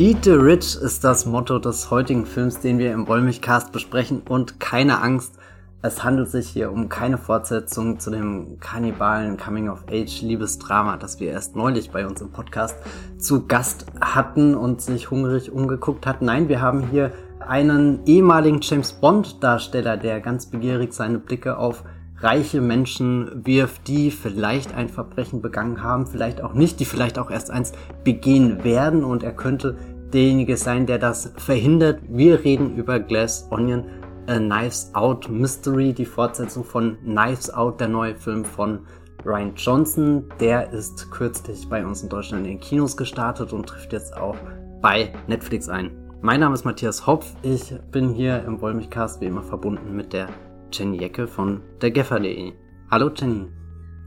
Eat the Rich ist das Motto des heutigen Films, den wir im Wollmilchcast besprechen und keine Angst, es handelt sich hier um keine Fortsetzung zu dem kannibalen Coming-of-Age-Liebesdrama, das wir erst neulich bei uns im Podcast zu Gast hatten und sich hungrig umgeguckt hat. Nein, wir haben hier einen ehemaligen James Bond-Darsteller, der ganz begierig seine Blicke auf reiche Menschen wirft, die vielleicht ein Verbrechen begangen haben, vielleicht auch nicht, die vielleicht auch erst eins begehen werden und er könnte derjenige sein, der das verhindert. Wir reden über Glass Onion, A Knives Out Mystery, die Fortsetzung von Knives Out, der neue Film von Ryan Johnson. Der ist kürzlich bei uns in Deutschland in den Kinos gestartet und trifft jetzt auch bei Netflix ein. Mein Name ist Matthias Hopf. Ich bin hier im Wollmilchcast wie immer verbunden mit der Jenny Jecke von dergeffer.de. Hallo Jenny.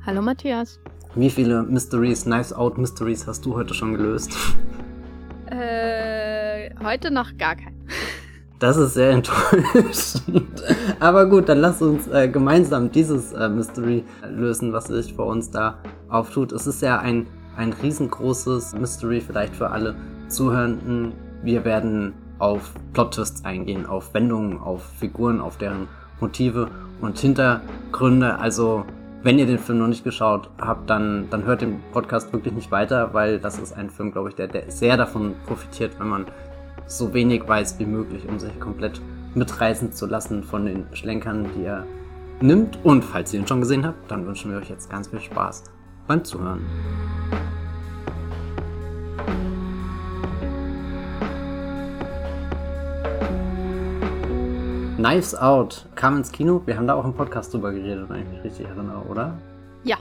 Hallo Matthias. Wie viele Mysteries, Knives Out Mysteries hast du heute schon gelöst? Äh, heute noch gar keinen. Das ist sehr enttäuschend. Aber gut, dann lass uns äh, gemeinsam dieses äh, Mystery lösen, was sich vor uns da auftut. Es ist ja ein, ein riesengroßes Mystery, vielleicht für alle Zuhörenden. Wir werden auf Plot-Twists eingehen, auf Wendungen, auf Figuren, auf deren Motive und Hintergründe. Also, wenn ihr den Film noch nicht geschaut habt, dann, dann hört den Podcast wirklich nicht weiter, weil das ist ein Film, glaube ich, der, der sehr davon profitiert, wenn man so wenig weiß wie möglich, um sich komplett mitreißen zu lassen von den Schlenkern, die er nimmt. Und falls ihr ihn schon gesehen habt, dann wünschen wir euch jetzt ganz viel Spaß beim Zuhören. Knives Out kam ins Kino. Wir haben da auch im Podcast drüber geredet, wenn ich mich richtig erinnere, oder? Ja.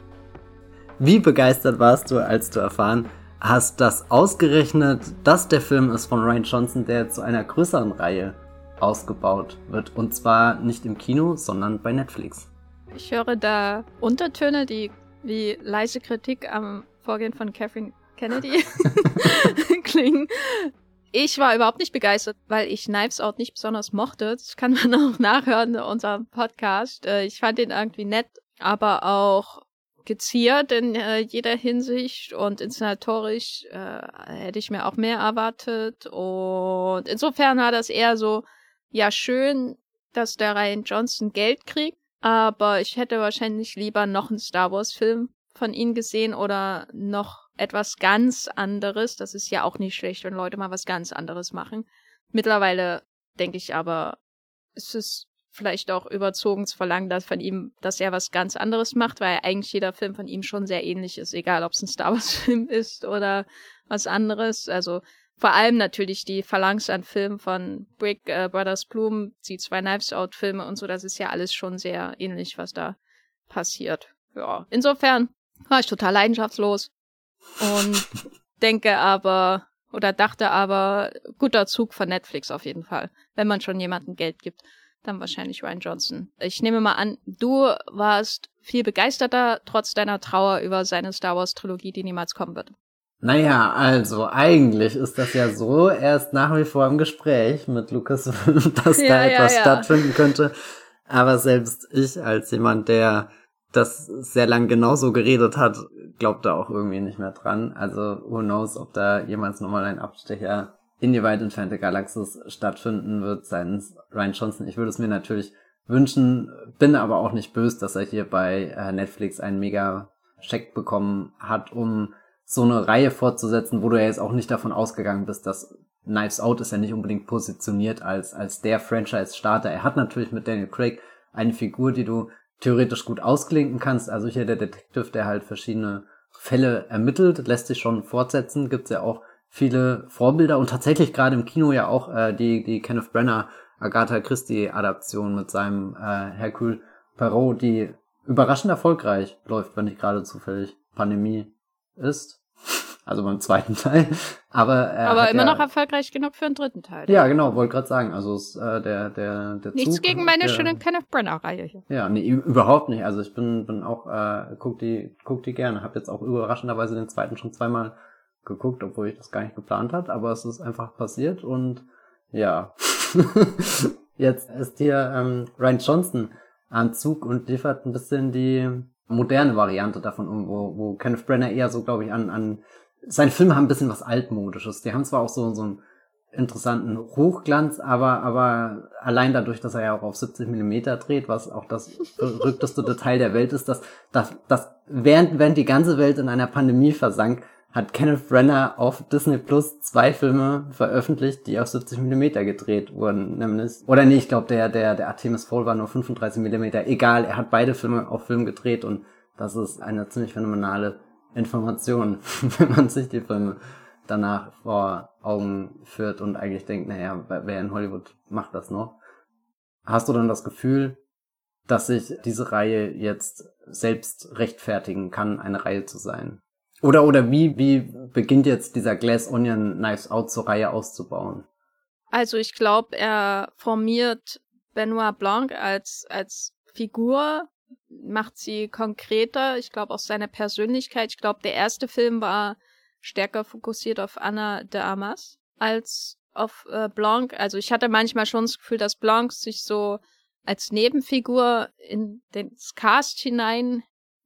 Wie begeistert warst du, als du erfahren hast, dass ausgerechnet das der Film ist von Ryan Johnson, der zu einer größeren Reihe ausgebaut wird. Und zwar nicht im Kino, sondern bei Netflix. Ich höre da Untertöne, die wie leise Kritik am Vorgehen von Catherine Kennedy klingen. Ich war überhaupt nicht begeistert, weil ich Knives Out nicht besonders mochte. Das kann man auch nachhören in unserem Podcast. Äh, ich fand ihn irgendwie nett, aber auch geziert in äh, jeder Hinsicht und inszenatorisch äh, hätte ich mir auch mehr erwartet. Und insofern war das eher so, ja, schön, dass der Ryan Johnson Geld kriegt, aber ich hätte wahrscheinlich lieber noch einen Star Wars-Film von ihm gesehen oder noch etwas ganz anderes. Das ist ja auch nicht schlecht, wenn Leute mal was ganz anderes machen. Mittlerweile denke ich aber, es ist vielleicht auch überzogen zu verlangen, dass von ihm, dass er was ganz anderes macht, weil eigentlich jeder Film von ihm schon sehr ähnlich ist, egal ob es ein Star Wars Film ist oder was anderes. Also vor allem natürlich die Phalanx an Filmen von Brick äh, Brothers Bloom, die zwei Knives Out Filme und so, das ist ja alles schon sehr ähnlich, was da passiert. Ja, insofern war ich total leidenschaftslos und denke aber oder dachte aber, guter Zug von Netflix auf jeden Fall. Wenn man schon jemandem Geld gibt, dann wahrscheinlich Ryan Johnson. Ich nehme mal an, du warst viel begeisterter, trotz deiner Trauer über seine Star Wars Trilogie, die niemals kommen wird. Naja, also eigentlich ist das ja so, er ist nach wie vor im Gespräch mit Lukas, dass ja, da etwas ja, ja. stattfinden könnte. Aber selbst ich als jemand, der das sehr lang genauso geredet hat, glaubt da auch irgendwie nicht mehr dran. Also who knows, ob da jemals nochmal ein Abstecher in die weit entfernte Galaxis stattfinden wird seitens Ryan Johnson. Ich würde es mir natürlich wünschen, bin aber auch nicht böse, dass er hier bei äh, Netflix einen mega Check bekommen hat, um so eine Reihe fortzusetzen, wo du ja jetzt auch nicht davon ausgegangen bist, dass Knives Out ist ja nicht unbedingt positioniert als, als der Franchise-Starter. Er hat natürlich mit Daniel Craig eine Figur, die du theoretisch gut ausklinken kannst. Also hier der Detective, der halt verschiedene Fälle ermittelt, lässt sich schon fortsetzen. Gibt's ja auch viele Vorbilder und tatsächlich gerade im Kino ja auch äh, die, die Kenneth Brenner Agatha Christie Adaption mit seinem äh, Hercule Perot, die überraschend erfolgreich läuft, wenn nicht gerade zufällig Pandemie ist also beim zweiten Teil. Aber, Aber immer ja, noch erfolgreich genug für einen dritten Teil. Ja, genau, wollte gerade sagen. Also ist, äh, der, der, der Nichts Zug, gegen meine der, schöne Kenneth Brenner-Reihe hier. Ja, nee, überhaupt nicht. Also ich bin, bin auch, äh, guck die, guck die gerne. Hab jetzt auch überraschenderweise den zweiten schon zweimal geguckt, obwohl ich das gar nicht geplant hat, aber es ist einfach passiert und ja. jetzt ist hier ähm, Ryan Johnson am Zug und liefert ein bisschen die moderne Variante davon um, wo, wo Kenneth Brenner eher so, glaube ich, an, an seine Filme haben ein bisschen was altmodisches. Die haben zwar auch so so einen interessanten Hochglanz, aber aber allein dadurch, dass er ja auch auf 70 Millimeter dreht, was auch das verrückteste Detail der Welt ist, dass dass, dass während während die ganze Welt in einer Pandemie versank, hat Kenneth Brenner auf Disney Plus zwei Filme veröffentlicht, die auf 70 Millimeter gedreht wurden, nämlich oder nee, ich glaube der der der Artemis Fall war nur 35 Millimeter. Egal, er hat beide Filme auf Film gedreht und das ist eine ziemlich phänomenale Information, wenn man sich die Filme danach vor Augen führt und eigentlich denkt, naja, wer in Hollywood macht das noch? Hast du dann das Gefühl, dass sich diese Reihe jetzt selbst rechtfertigen kann, eine Reihe zu sein? Oder, oder wie, wie beginnt jetzt dieser Glass Onion Knives Out zur Reihe auszubauen? Also ich glaube, er formiert Benoit Blanc als, als Figur, macht sie konkreter. Ich glaube auch seine Persönlichkeit. Ich glaube, der erste Film war stärker fokussiert auf Anna de Armas als auf äh, Blanc. Also ich hatte manchmal schon das Gefühl, dass Blanc sich so als Nebenfigur in den Cast hinein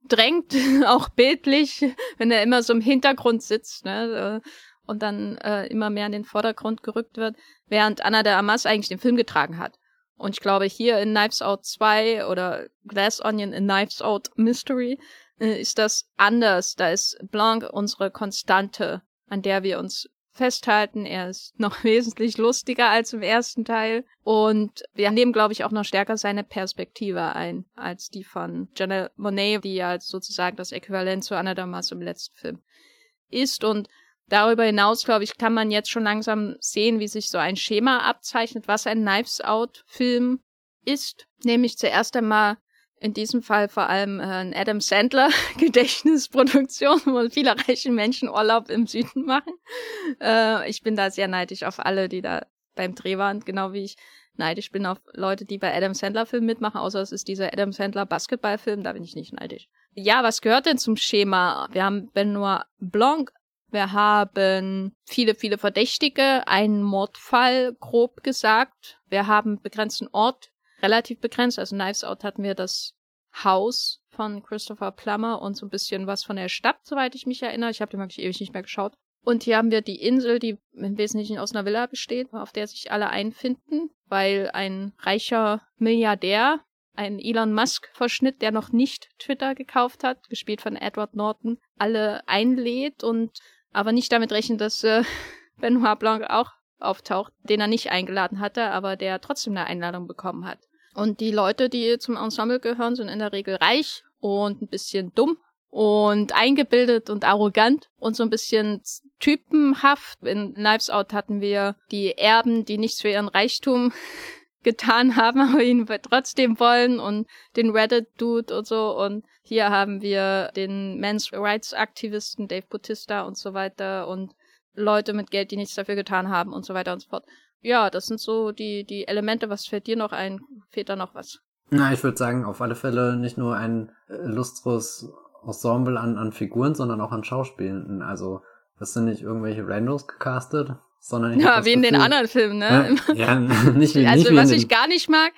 drängt, auch bildlich, wenn er immer so im Hintergrund sitzt, ne, äh, und dann äh, immer mehr in den Vordergrund gerückt wird, während Anna de Armas eigentlich den Film getragen hat. Und ich glaube, hier in Knives Out 2 oder Glass Onion in Knives Out Mystery äh, ist das anders. Da ist Blanc unsere Konstante, an der wir uns festhalten. Er ist noch wesentlich lustiger als im ersten Teil. Und wir nehmen, glaube ich, auch noch stärker seine Perspektive ein, als die von Janelle Monet, die ja sozusagen das Äquivalent zu Anna Damas im letzten Film ist. Und darüber hinaus, glaube ich, kann man jetzt schon langsam sehen, wie sich so ein Schema abzeichnet, was ein Knives Out-Film ist. Nämlich zuerst einmal in diesem Fall vor allem äh, ein Adam Sandler Gedächtnisproduktion, wo viele reiche Menschen Urlaub im Süden machen. Äh, ich bin da sehr neidisch auf alle, die da beim Dreh waren, genau wie ich neidisch bin auf Leute, die bei Adam Sandler Filmen mitmachen, außer es ist dieser Adam Sandler Basketballfilm, da bin ich nicht neidisch. Ja, was gehört denn zum Schema? Wir haben Benoit Blanc, wir haben viele, viele Verdächtige, einen Mordfall, grob gesagt. Wir haben begrenzten Ort, relativ begrenzt. Also Knives Out hatten wir das Haus von Christopher Plummer und so ein bisschen was von der Stadt, soweit ich mich erinnere. Ich habe den wirklich ewig nicht mehr geschaut. Und hier haben wir die Insel, die im Wesentlichen aus einer Villa besteht, auf der sich alle einfinden, weil ein reicher Milliardär, ein Elon Musk-Verschnitt, der noch nicht Twitter gekauft hat, gespielt von Edward Norton, alle einlädt und aber nicht damit rechnet, dass äh, Benoit Blanc auch auftaucht, den er nicht eingeladen hatte, aber der trotzdem eine Einladung bekommen hat. Und die Leute, die zum Ensemble gehören, sind in der Regel reich und ein bisschen dumm und eingebildet und arrogant und so ein bisschen typenhaft. In Knives Out hatten wir die Erben, die nichts für ihren Reichtum getan haben, aber ihn trotzdem wollen und den Reddit-Dude und so. Und hier haben wir den Men's Rights-Aktivisten Dave Bautista und so weiter und Leute mit Geld, die nichts dafür getan haben und so weiter und so fort. Ja, das sind so die, die Elemente. Was fällt dir noch ein? Fehlt da noch was? Na, ich würde sagen, auf alle Fälle nicht nur ein äh, lustres Ensemble an, an Figuren, sondern auch an Schauspielenden. Also, das sind nicht irgendwelche Randos gecastet, sondern Ja, wie in den anderen Filmen, ne? Ja, ja nicht wie Also, nicht was wie ich gar nicht mag,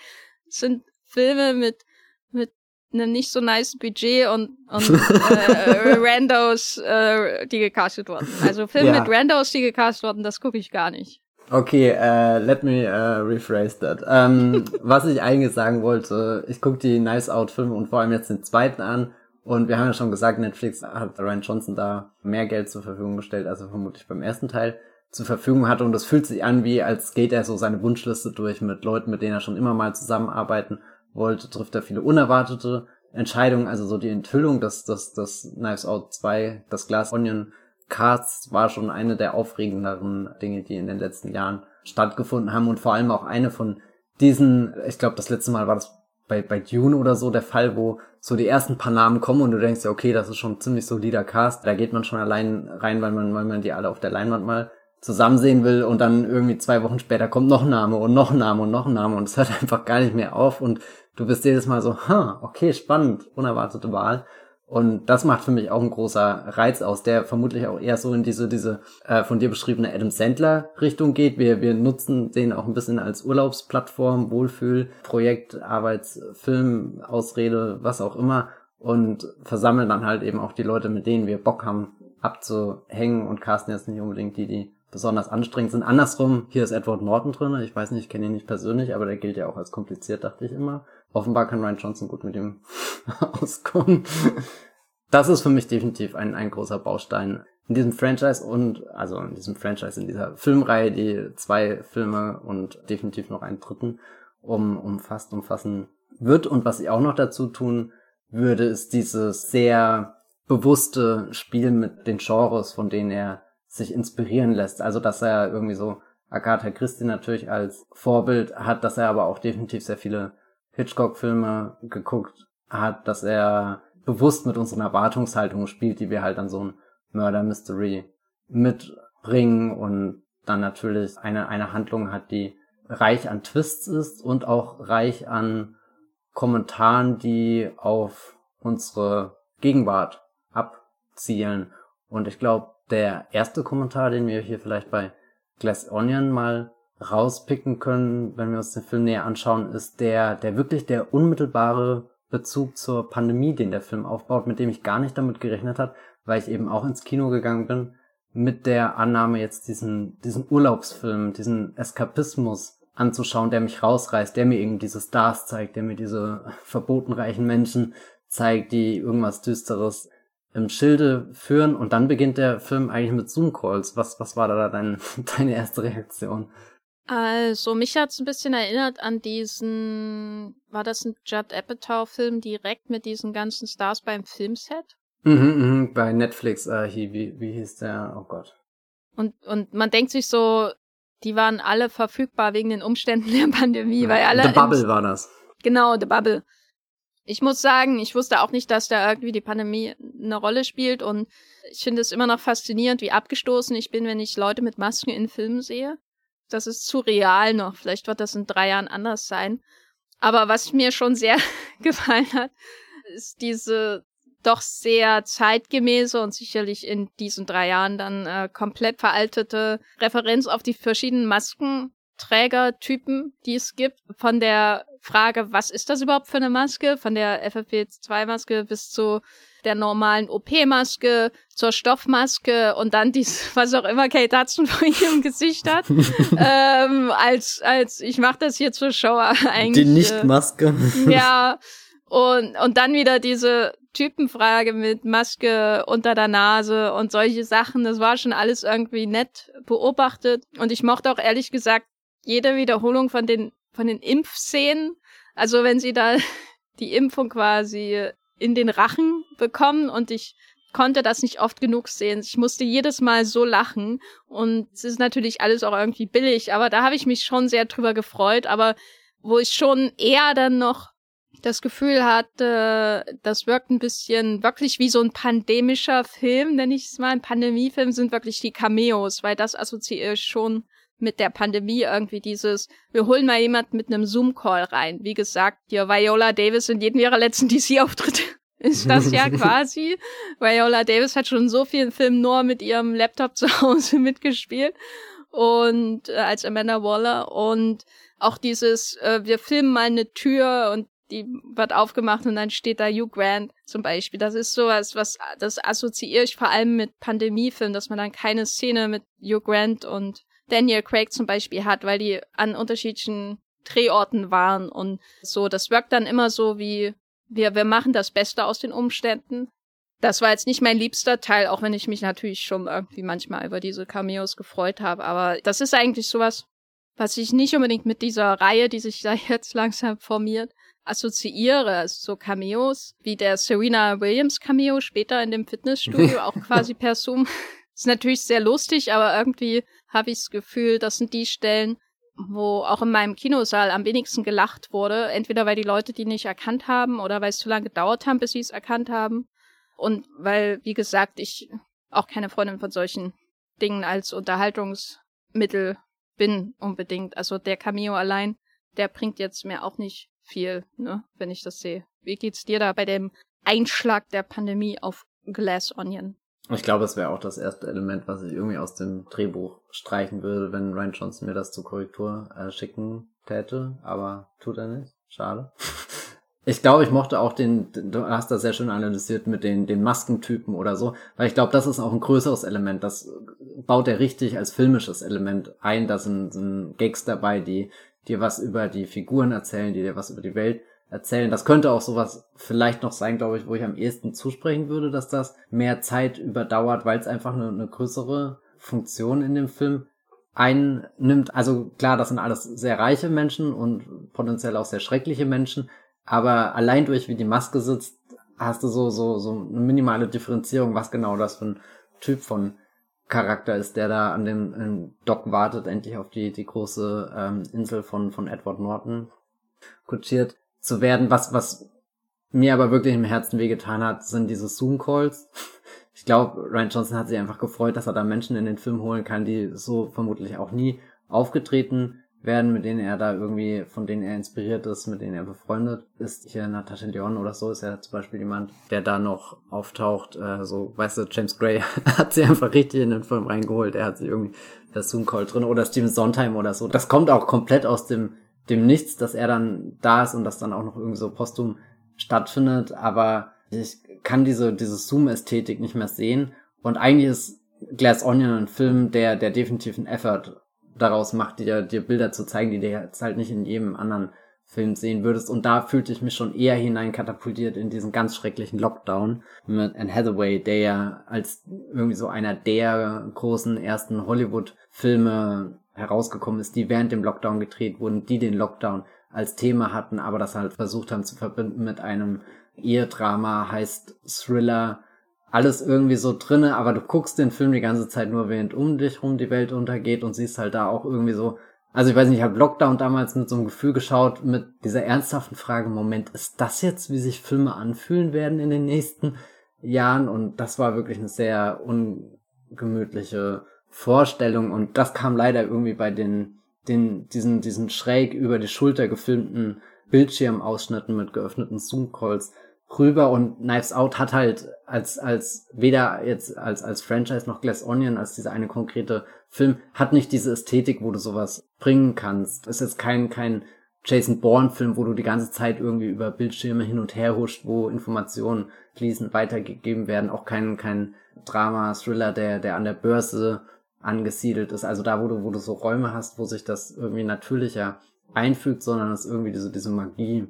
sind Filme mit, mit einem nicht so nice Budget und, und äh, Randos, äh, die gecastet wurden. Also Filme Ja. mit Randos, die gecastet wurden, das gucke ich gar nicht. Okay, äh, let me uh, rephrase that. Ähm, was ich eigentlich sagen wollte, ich gucke die Nice Out Filme und vor allem jetzt den zweiten an und wir haben ja schon gesagt, Netflix hat Ryan Johnson da mehr Geld zur Verfügung gestellt, als er vermutlich beim ersten Teil zur Verfügung hatte. Und es fühlt sich an, wie als geht er so seine Wunschliste durch mit Leuten, mit denen er schon immer mal zusammenarbeiten wollte, trifft er viele unerwartete Entscheidungen, also so die Enthüllung, dass das das Knives Out 2, das Glass Onion Cast war schon eine der aufregenderen Dinge, die in den letzten Jahren stattgefunden haben. Und vor allem auch eine von diesen, ich glaube, das letzte Mal war das bei, bei Dune oder so der Fall, wo so die ersten paar Namen kommen und du denkst ja, okay, das ist schon ziemlich solider Cast. Da geht man schon allein rein, weil man, weil man die alle auf der Leinwand mal zusammen sehen will und dann irgendwie zwei Wochen später kommt noch ein Name und noch ein Name und noch ein Name und es hört einfach gar nicht mehr auf und du bist jedes Mal so, ha, okay, spannend, unerwartete Wahl. Und das macht für mich auch ein großer Reiz aus, der vermutlich auch eher so in diese, diese äh, von dir beschriebene Adam Sandler Richtung geht. Wir, wir nutzen den auch ein bisschen als Urlaubsplattform, Wohlfühlprojekt, Arbeitsfilm, Ausrede, was auch immer und versammeln dann halt eben auch die Leute, mit denen wir Bock haben, abzuhängen und casten jetzt nicht unbedingt die, die besonders anstrengend sind. Andersrum, hier ist Edward Norton drin. Ich weiß nicht, ich kenne ihn nicht persönlich, aber der gilt ja auch als kompliziert, dachte ich immer. Offenbar kann Ryan Johnson gut mit ihm auskommen. Das ist für mich definitiv ein, ein großer Baustein in diesem Franchise und, also in diesem Franchise, in dieser Filmreihe, die zwei Filme und definitiv noch einen dritten um, umfasst, umfassen wird. Und was ich auch noch dazu tun würde, ist dieses sehr bewusste Spiel mit den Genres, von denen er sich inspirieren lässt. Also, dass er irgendwie so Agatha Christie natürlich als Vorbild hat, dass er aber auch definitiv sehr viele Hitchcock-Filme geguckt hat, dass er bewusst mit unseren Erwartungshaltungen spielt, die wir halt an so ein Murder Mystery mitbringen und dann natürlich eine, eine Handlung hat, die reich an Twists ist und auch reich an Kommentaren, die auf unsere Gegenwart abzielen. Und ich glaube, der erste Kommentar, den wir hier vielleicht bei Glass Onion mal rauspicken können, wenn wir uns den Film näher anschauen, ist der, der wirklich der unmittelbare Bezug zur Pandemie, den der Film aufbaut, mit dem ich gar nicht damit gerechnet habe, weil ich eben auch ins Kino gegangen bin, mit der Annahme jetzt diesen, diesen Urlaubsfilm, diesen Eskapismus anzuschauen, der mich rausreißt, der mir eben diese Stars zeigt, der mir diese verbotenreichen Menschen zeigt, die irgendwas Düsteres im Schilde führen und dann beginnt der Film eigentlich mit Zoom-Calls. Was, was war da dein, deine erste Reaktion? Also, mich hat's ein bisschen erinnert an diesen, war das ein Judd Apatow-Film direkt mit diesen ganzen Stars beim Filmset? Mhm, mh, bei Netflix, äh, wie, wie, wie hieß der? Oh Gott. Und, und man denkt sich so, die waren alle verfügbar wegen den Umständen der Pandemie, ja, weil alle. The Bubble war das. Genau, The Bubble. Ich muss sagen, ich wusste auch nicht, dass da irgendwie die Pandemie eine Rolle spielt und ich finde es immer noch faszinierend, wie abgestoßen ich bin, wenn ich Leute mit Masken in Filmen sehe. Das ist zu real noch. Vielleicht wird das in drei Jahren anders sein. Aber was mir schon sehr gefallen hat, ist diese doch sehr zeitgemäße und sicherlich in diesen drei Jahren dann äh, komplett veraltete Referenz auf die verschiedenen Maskenträgertypen, die es gibt. Von der Frage, was ist das überhaupt für eine Maske? Von der FFP2-Maske bis zu der normalen OP-Maske zur Stoffmaske und dann dies, was auch immer Kate Hudson vor ihrem Gesicht hat. ähm, als, als, ich mache das hier zur Show eigentlich. Die Nicht-Maske. Äh, ja. Und, und dann wieder diese Typenfrage mit Maske unter der Nase und solche Sachen. Das war schon alles irgendwie nett beobachtet. Und ich mochte auch ehrlich gesagt jede Wiederholung von den von den Impfszenen. Also wenn sie da die Impfung quasi in den Rachen bekommen und ich konnte das nicht oft genug sehen. Ich musste jedes Mal so lachen und es ist natürlich alles auch irgendwie billig, aber da habe ich mich schon sehr drüber gefreut, aber wo ich schon eher dann noch das Gefühl hatte, das wirkt ein bisschen wirklich wie so ein pandemischer Film, nenne ich es mal. Ein Pandemiefilm sind wirklich die Cameos, weil das assoziiere ich schon mit der Pandemie irgendwie dieses, wir holen mal jemand mit einem Zoom-Call rein. Wie gesagt, hier Viola Davis in jedem ihrer letzten DC-Auftritte ist das ja quasi. Viola Davis hat schon so vielen Filmen nur mit ihrem Laptop zu Hause mitgespielt und äh, als Amanda Waller und auch dieses, äh, wir filmen mal eine Tür und die wird aufgemacht und dann steht da Hugh Grant zum Beispiel. Das ist sowas, was das assoziiere ich vor allem mit Pandemiefilmen, dass man dann keine Szene mit Hugh Grant und Daniel Craig zum Beispiel hat, weil die an unterschiedlichen Drehorten waren und so. Das wirkt dann immer so wie, wir, wir machen das Beste aus den Umständen. Das war jetzt nicht mein liebster Teil, auch wenn ich mich natürlich schon irgendwie manchmal über diese Cameos gefreut habe. Aber das ist eigentlich sowas, was ich nicht unbedingt mit dieser Reihe, die sich da jetzt langsam formiert, assoziiere. Also so Cameos, wie der Serena Williams Cameo später in dem Fitnessstudio, auch quasi per Zoom. Ist natürlich sehr lustig, aber irgendwie habe ich das Gefühl, das sind die Stellen, wo auch in meinem Kinosaal am wenigsten gelacht wurde. Entweder weil die Leute die nicht erkannt haben oder weil es zu lange gedauert haben, bis sie es erkannt haben. Und weil, wie gesagt, ich auch keine Freundin von solchen Dingen als Unterhaltungsmittel bin unbedingt. Also der Cameo allein, der bringt jetzt mir auch nicht viel, ne, wenn ich das sehe. Wie geht's dir da bei dem Einschlag der Pandemie auf Glass Onion? Ich glaube, es wäre auch das erste Element, was ich irgendwie aus dem Drehbuch streichen würde, wenn Ryan Johnson mir das zur Korrektur äh, schicken täte. Aber tut er nicht. Schade. Ich glaube, ich mochte auch den, du hast das sehr schön analysiert mit den, den Maskentypen oder so, weil ich glaube, das ist auch ein größeres Element. Das baut er richtig als filmisches Element ein. Da sind, sind Gags dabei, die dir was über die Figuren erzählen, die dir was über die Welt erzählen. Das könnte auch sowas vielleicht noch sein, glaube ich, wo ich am ehesten zusprechen würde, dass das mehr Zeit überdauert, weil es einfach eine, eine größere Funktion in dem Film einnimmt. Also klar, das sind alles sehr reiche Menschen und potenziell auch sehr schreckliche Menschen, aber allein durch wie die Maske sitzt, hast du so so so eine minimale Differenzierung, was genau das für ein Typ von Charakter ist, der da an dem Dock wartet, endlich auf die die große ähm, Insel von von Edward Norton kutschiert zu werden. Was was mir aber wirklich im Herzen wehgetan hat, sind diese Zoom Calls ich glaube, Ryan Johnson hat sich einfach gefreut, dass er da Menschen in den Film holen kann, die so vermutlich auch nie aufgetreten werden, mit denen er da irgendwie, von denen er inspiriert ist, mit denen er befreundet ist. Hier Natasha Dion oder so ist ja zum Beispiel jemand, der da noch auftaucht, äh, so, weißt du, James Gray hat sie einfach richtig in den Film reingeholt, er hat sich irgendwie das Zoom-Call drin oder Steven Sondheim oder so. Das kommt auch komplett aus dem, dem Nichts, dass er dann da ist und das dann auch noch irgendwie so postum stattfindet, aber ich kann diese, diese Zoom-Ästhetik nicht mehr sehen. Und eigentlich ist Glass Onion ein Film, der, der definitiv einen Effort daraus macht, dir, dir Bilder zu zeigen, die du jetzt halt nicht in jedem anderen Film sehen würdest. Und da fühlte ich mich schon eher hineinkatapultiert in diesen ganz schrecklichen Lockdown mit Anne Hathaway, der ja als irgendwie so einer der großen ersten Hollywood-Filme herausgekommen ist, die während dem Lockdown gedreht wurden, die den Lockdown als Thema hatten, aber das halt versucht haben zu verbinden mit einem Ehedrama, heißt Thriller, alles irgendwie so drinne, aber du guckst den Film die ganze Zeit nur, während um dich rum die Welt untergeht und siehst halt da auch irgendwie so, also ich weiß nicht, ich habe Lockdown damals mit so einem Gefühl geschaut, mit dieser ernsthaften Frage, Moment, ist das jetzt, wie sich Filme anfühlen werden in den nächsten Jahren? Und das war wirklich eine sehr ungemütliche Vorstellung und das kam leider irgendwie bei den, den, diesen, diesen schräg über die Schulter gefilmten Bildschirmausschnitten mit geöffneten Zoom-Calls rüber und Knives Out hat halt als, als, weder jetzt als, als Franchise noch Glass Onion, als dieser eine konkrete Film, hat nicht diese Ästhetik, wo du sowas bringen kannst. Ist jetzt kein, kein Jason Bourne-Film, wo du die ganze Zeit irgendwie über Bildschirme hin und her huscht, wo Informationen fließend weitergegeben werden. Auch kein, kein Drama, Thriller, der, der an der Börse angesiedelt ist. Also da, wo du, wo du so Räume hast, wo sich das irgendwie natürlicher einfügt, sondern es irgendwie diese, diese Magie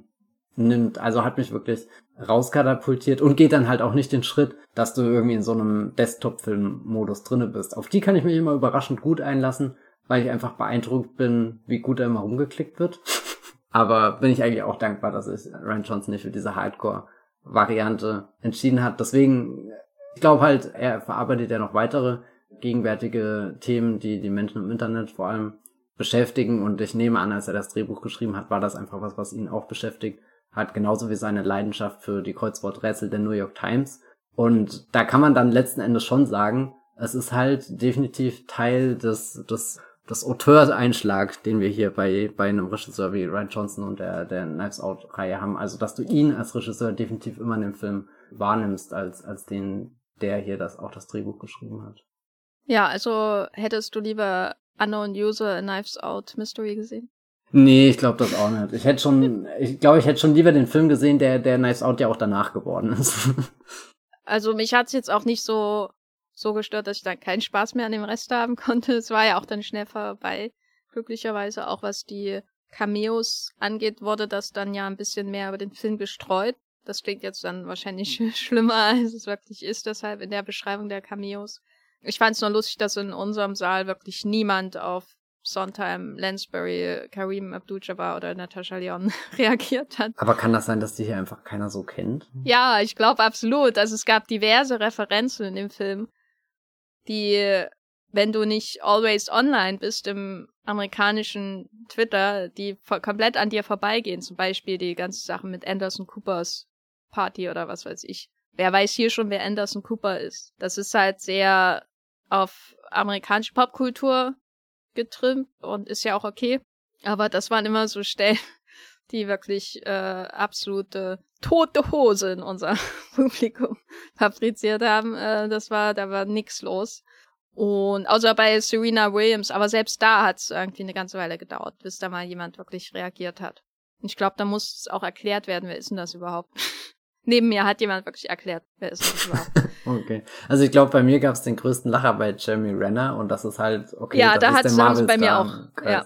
nimmt. Also hat mich wirklich rauskatapultiert und geht dann halt auch nicht den Schritt, dass du irgendwie in so einem Desktop-Film-Modus drinne bist. Auf die kann ich mich immer überraschend gut einlassen, weil ich einfach beeindruckt bin, wie gut da immer rumgeklickt wird. Aber bin ich eigentlich auch dankbar, dass sich Ryan Johnson nicht für diese Hardcore-Variante entschieden hat. Deswegen, ich glaube halt, er verarbeitet ja noch weitere gegenwärtige Themen, die die Menschen im Internet vor allem beschäftigen. Und ich nehme an, als er das Drehbuch geschrieben hat, war das einfach was, was ihn auch beschäftigt hat, genauso wie seine Leidenschaft für die Kreuzworträtsel der New York Times. Und da kann man dann letzten Endes schon sagen, es ist halt definitiv Teil des, des, des Auteurseinschlag, den wir hier bei, bei einem Regisseur wie Ryan Johnson und der, der Knives Out Reihe haben. Also, dass du ihn als Regisseur definitiv immer in dem Film wahrnimmst, als, als den, der hier das, auch das Drehbuch geschrieben hat. Ja, also hättest du lieber Unknown User Knives Out Mystery gesehen? Nee, ich glaube das auch nicht. Ich hätte schon, ich glaube, ich hätte schon lieber den Film gesehen, der, der Knives Out ja auch danach geworden ist. Also mich hat's jetzt auch nicht so, so gestört, dass ich dann keinen Spaß mehr an dem Rest haben konnte. Es war ja auch dann schnell vorbei. Glücklicherweise auch was die Cameos angeht, wurde das dann ja ein bisschen mehr über den Film gestreut. Das klingt jetzt dann wahrscheinlich schlimmer, als es wirklich ist, deshalb in der Beschreibung der Cameos. Ich fand es nur lustig, dass in unserem Saal wirklich niemand auf Sondheim, Lansbury, Karim Abdul-Jabbar oder Natascha Leon reagiert hat. Aber kann das sein, dass die hier einfach keiner so kennt? Ja, ich glaube absolut. Also es gab diverse Referenzen in dem Film, die, wenn du nicht always online bist im amerikanischen Twitter, die komplett an dir vorbeigehen. Zum Beispiel die ganze Sache mit Anderson Coopers Party oder was weiß ich. Wer weiß hier schon, wer Anderson Cooper ist? Das ist halt sehr auf amerikanische Popkultur getrimmt und ist ja auch okay. Aber das waren immer so Stellen, die wirklich äh, absolute tote Hose in unser Publikum fabriziert haben. Äh, das war, da war nix los. Und außer bei Serena Williams, aber selbst da hat es irgendwie eine ganze Weile gedauert, bis da mal jemand wirklich reagiert hat. Ich glaube, da muss auch erklärt werden, wer ist denn das überhaupt? Neben mir hat jemand wirklich erklärt, wer ist das überhaupt. okay. Also ich glaube, bei mir gab es den größten Lacher bei Jeremy Renner und das ist halt, okay, ja, da hat es bei mir auch. Ja.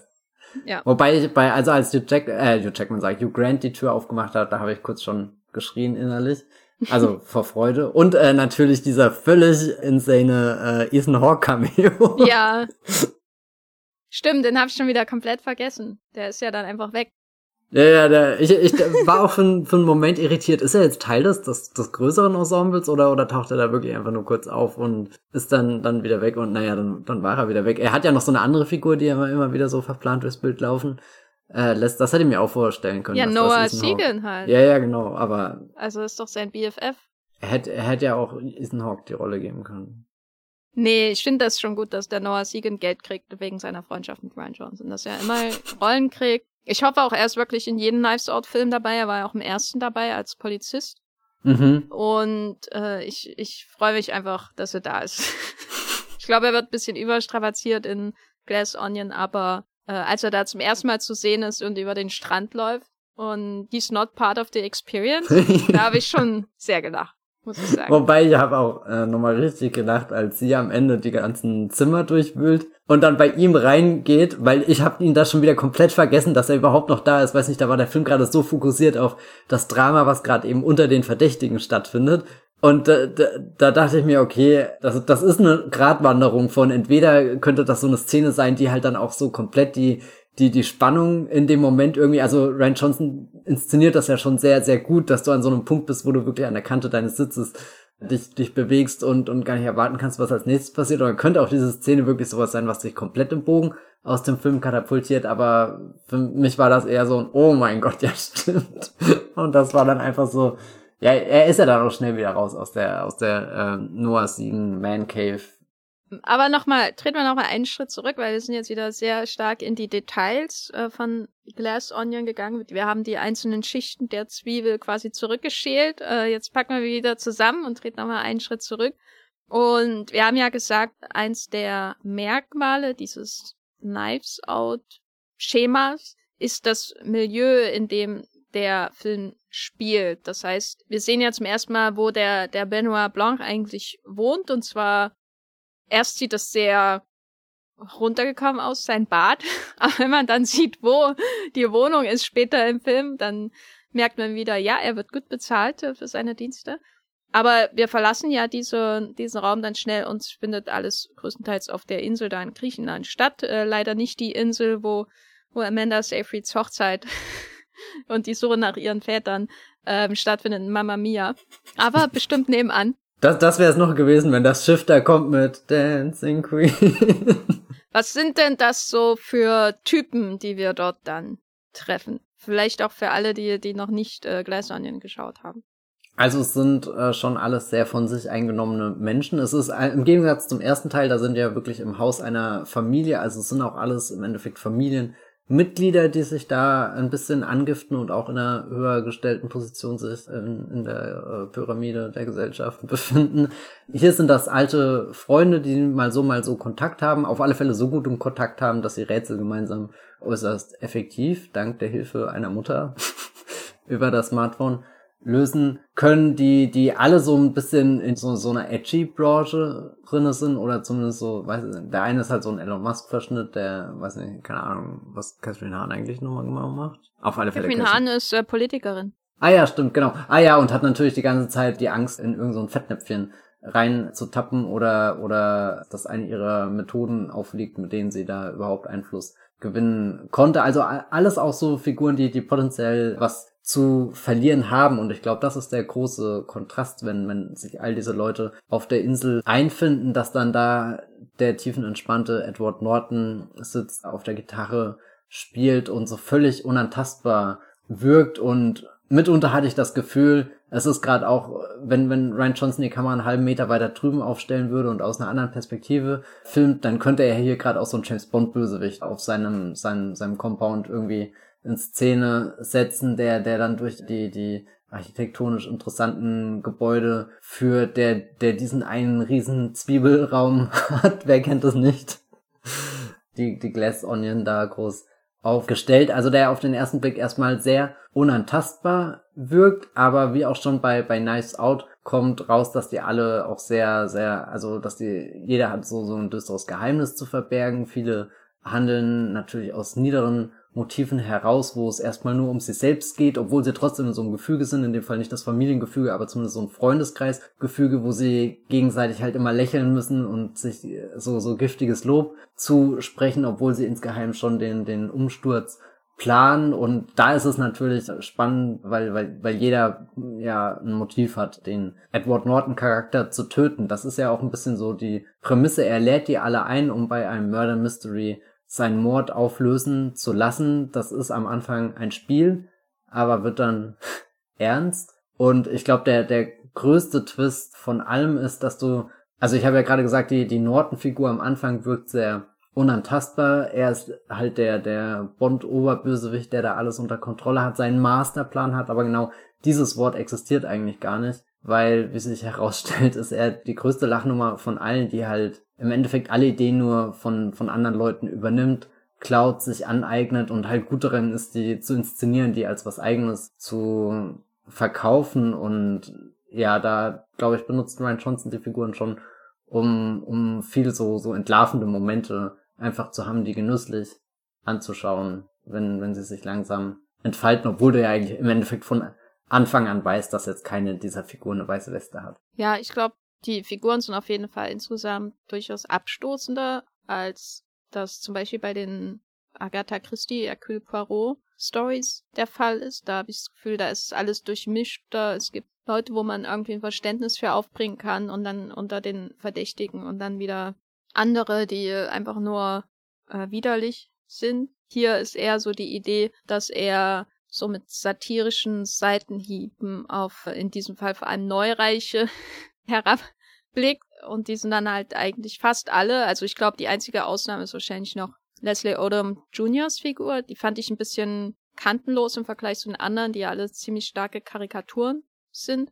ja. Wobei ich bei, also als Hugh, Jack, äh, Hugh Jackman sagt, Hugh Grant die Tür aufgemacht hat, da habe ich kurz schon geschrien innerlich. Also vor Freude. Und äh, natürlich dieser völlig insane äh, Ethan Hawke Cameo. Ja. Stimmt, den habe ich schon wieder komplett vergessen. Der ist ja dann einfach weg. Ja, ja, der, ich, ich war auch für, für einen Moment irritiert. Ist er jetzt Teil des, des, des größeren Ensembles oder, oder taucht er da wirklich einfach nur kurz auf und ist dann, dann wieder weg? Und naja, dann, dann war er wieder weg. Er hat ja noch so eine andere Figur, die immer, immer wieder so verplant durchs Bild laufen. Äh, lässt, das hätte ich mir auch vorstellen können. Ja, Noah Segan halt. Ja, ja, genau, aber. Also ist doch sein BFF. Er hätte, er hätte ja auch Ethan Hawke die Rolle geben können. Nee, ich finde das schon gut, dass der Noah Segan Geld kriegt wegen seiner Freundschaft mit Ryan Johnson. Dass er immer Rollen kriegt, ich hoffe auch, er ist wirklich in jedem Knives Out Film dabei. Er war ja auch im ersten dabei als Polizist. Mhm. Und äh, ich, ich freue mich einfach, dass er da ist. ich glaube, er wird ein bisschen überstrapaziert in Glass Onion, aber äh, als er da zum ersten Mal zu sehen ist und über den Strand läuft und he's not part of the experience, da habe ich schon sehr gelacht muss ich sagen. Wobei ich habe auch äh, nochmal richtig gelacht, als sie am Ende die ganzen Zimmer durchwühlt und dann bei ihm reingeht, weil ich habe ihn da schon wieder komplett vergessen, dass er überhaupt noch da ist. Weiß nicht, da war der Film gerade so fokussiert auf das Drama, was gerade eben unter den Verdächtigen stattfindet. Und da, da, da dachte ich mir, okay, das, das ist eine Gratwanderung von entweder könnte das so eine Szene sein, die halt dann auch so komplett die die, die Spannung in dem Moment irgendwie, also Ryan Johnson inszeniert das ja schon sehr, sehr gut, dass du an so einem Punkt bist, wo du wirklich an der Kante deines Sitzes dich, dich bewegst und, und gar nicht erwarten kannst, was als nächstes passiert. Oder könnte auch diese Szene wirklich sowas sein, was dich komplett im Bogen aus dem Film katapultiert, aber für mich war das eher so ein, oh mein Gott, ja stimmt. Und das war dann einfach so, ja, er ist ja dann auch schnell wieder raus aus der, aus der äh, Noah Segan Man Cave aber nochmal, treten wir nochmal einen Schritt zurück, weil wir sind jetzt wieder sehr stark in die Details äh, von Glass Onion gegangen. Wir haben die einzelnen Schichten der Zwiebel quasi zurückgeschält. Äh, jetzt packen wir wieder zusammen und treten nochmal einen Schritt zurück. Und wir haben ja gesagt, eins der Merkmale dieses Knives Out Schemas ist das Milieu, in dem der Film spielt. Das heißt, wir sehen ja zum ersten Mal, wo der, der Benoit Blanc eigentlich wohnt, und zwar erst sieht das sehr runtergekommen aus, sein Bad. Aber wenn man dann sieht, wo die Wohnung ist später im Film, dann merkt man wieder, ja, er wird gut bezahlt für seine Dienste. Aber wir verlassen ja diese, diesen Raum dann schnell und findet alles größtenteils auf der Insel da in Griechenland statt. Äh, leider nicht die Insel, wo, wo Amanda Seyfrieds Hochzeit und die Suche nach ihren Vätern ähm, stattfindet in Mamma Mia. Aber bestimmt nebenan. Das, das wäre es noch gewesen, wenn das Schiff da kommt mit Dancing Queen. Was sind denn das so für Typen, die wir dort dann treffen? Vielleicht auch für alle, die, die noch nicht äh, Glass Onion geschaut haben. Also es sind äh, schon alles sehr von sich eingenommene Menschen. Es ist ein, im Gegensatz zum ersten Teil, da sind ja wirklich im Haus einer Familie, also es sind auch alles im Endeffekt Familien, Mitglieder, die sich da ein bisschen angiften und auch in einer höher gestellten Position sich in, in der äh, Pyramide der Gesellschaft befinden. Hier sind das alte Freunde, die mal so, mal so Kontakt haben, auf alle Fälle so gut im Kontakt haben, dass sie Rätsel gemeinsam äußerst effektiv, dank der Hilfe einer Mutter über das Smartphone lösen können, die, die alle so ein bisschen in so, so einer edgy Branche drinne sind oder zumindest so, weiß ich nicht, der eine ist halt so ein Elon Musk Verschnitt, der, weiß nicht, keine Ahnung, was Catherine Hahn eigentlich nochmal genau macht. Auf alle Fälle. Catherine Hahn ist äh, Politikerin. Ah ja, stimmt, genau. Ah ja, und hat natürlich die ganze Zeit die Angst, in irgendein so Fettnäpfchen rein zu tappen oder, oder dass eine ihrer Methoden aufliegt, mit denen sie da überhaupt Einfluss gewinnen konnte. Also alles auch so Figuren, die, die potenziell was zu verlieren haben. Und ich glaube, das ist der große Kontrast, wenn, wenn sich all diese Leute auf der Insel einfinden, dass dann da der tiefenentspannte Edward Norton sitzt, auf der Gitarre spielt und so völlig unantastbar wirkt und mitunter hatte ich das Gefühl, es ist gerade auch, wenn, wenn Ryan Johnson die Kamera einen halben Meter weiter drüben aufstellen würde und aus einer anderen Perspektive filmt, dann könnte er hier gerade auch so einen James Bond Bösewicht auf seinem, seinem, seinem Compound irgendwie in Szene setzen, der, der dann durch die, die architektonisch interessanten Gebäude führt, der, der diesen einen riesen Zwiebelraum hat. Wer kennt das nicht? Die, die Glass Onion da groß aufgestellt, also der auf den ersten Blick erstmal sehr unantastbar wirkt, aber wie auch schon bei, bei Knives Out kommt raus, dass die alle auch sehr, sehr, also dass die, jeder hat so, so ein düsteres Geheimnis zu verbergen. Viele handeln natürlich aus niederen Motiven heraus, wo es erstmal nur um sich selbst geht, obwohl sie trotzdem in so einem Gefüge sind, in dem Fall nicht das Familiengefüge, aber zumindest so ein Freundeskreisgefüge, wo sie gegenseitig halt immer lächeln müssen und sich so, so giftiges Lob zu sprechen, obwohl sie insgeheim schon den, den Umsturz planen und da ist es natürlich spannend, weil, weil, weil jeder ja ein Motiv hat, den Edward Norton Charakter zu töten. Das ist ja auch ein bisschen so die Prämisse. Er lädt die alle ein, um bei einem Murder Mystery seinen Mord auflösen zu lassen. Das ist am Anfang ein Spiel, aber wird dann ernst. Und ich glaube, der, der größte Twist von allem ist, dass du, also ich habe ja gerade gesagt, die, die Norton-Figur am Anfang wirkt sehr unantastbar. Er ist halt der, der Bond-Oberbösewicht, der da alles unter Kontrolle hat, seinen Masterplan hat, aber genau dieses Wort existiert eigentlich gar nicht, weil, wie sich herausstellt, ist er die größte Lachnummer von allen, die halt im Endeffekt alle Ideen nur von, von anderen Leuten übernimmt, klaut, sich aneignet und halt gut darin ist, die zu inszenieren, die als was eigenes zu verkaufen und ja, da glaube ich benutzt Ryan Johnson die Figuren schon, um, um viel so, so entlarvende Momente einfach zu haben, die genüsslich anzuschauen, wenn, wenn sie sich langsam entfalten, obwohl du ja eigentlich im Endeffekt von Anfang an weißt, dass jetzt keine dieser Figuren eine weiße Weste hat. Ja, ich glaube, die Figuren sind auf jeden Fall insgesamt durchaus abstoßender, als das zum Beispiel bei den Agatha Christie, Hercule Poirot Stories der Fall ist. Da habe ich das Gefühl, da ist alles durchmischter. Es gibt Leute, wo man irgendwie ein Verständnis für aufbringen kann und dann unter den Verdächtigen und dann wieder andere, die einfach nur äh, widerlich sind. Hier ist eher so die Idee, dass er so mit satirischen Seitenhieben auf in diesem Fall vor allem Neureiche herabblickt und die sind dann halt eigentlich fast alle. Also ich glaube, die einzige Ausnahme ist wahrscheinlich noch Leslie Odom Juniors Figur. Die fand ich ein bisschen kantenlos im Vergleich zu den anderen, die ja alle ziemlich starke Karikaturen sind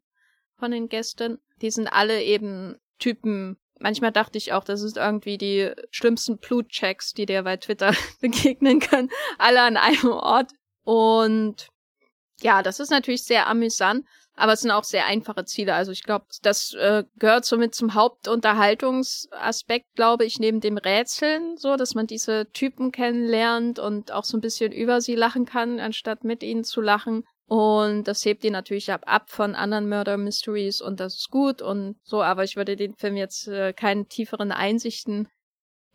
von den Gästen. Die sind alle eben Typen. Manchmal dachte ich auch, das ist irgendwie die schlimmsten Blutchecks, die dir bei Twitter begegnen können. Alle an einem Ort. Und ja, das ist natürlich sehr amüsant. Aber es sind auch sehr einfache Ziele. Also ich glaube, das äh, gehört somit zum Hauptunterhaltungsaspekt, glaube ich, neben dem Rätseln, so, dass man diese Typen kennenlernt und auch so ein bisschen über sie lachen kann, anstatt mit ihnen zu lachen. Und das hebt ihn natürlich ab, ab von anderen Murder Mysteries und das ist gut und so, aber ich würde den Film jetzt äh, keine tieferen Einsichten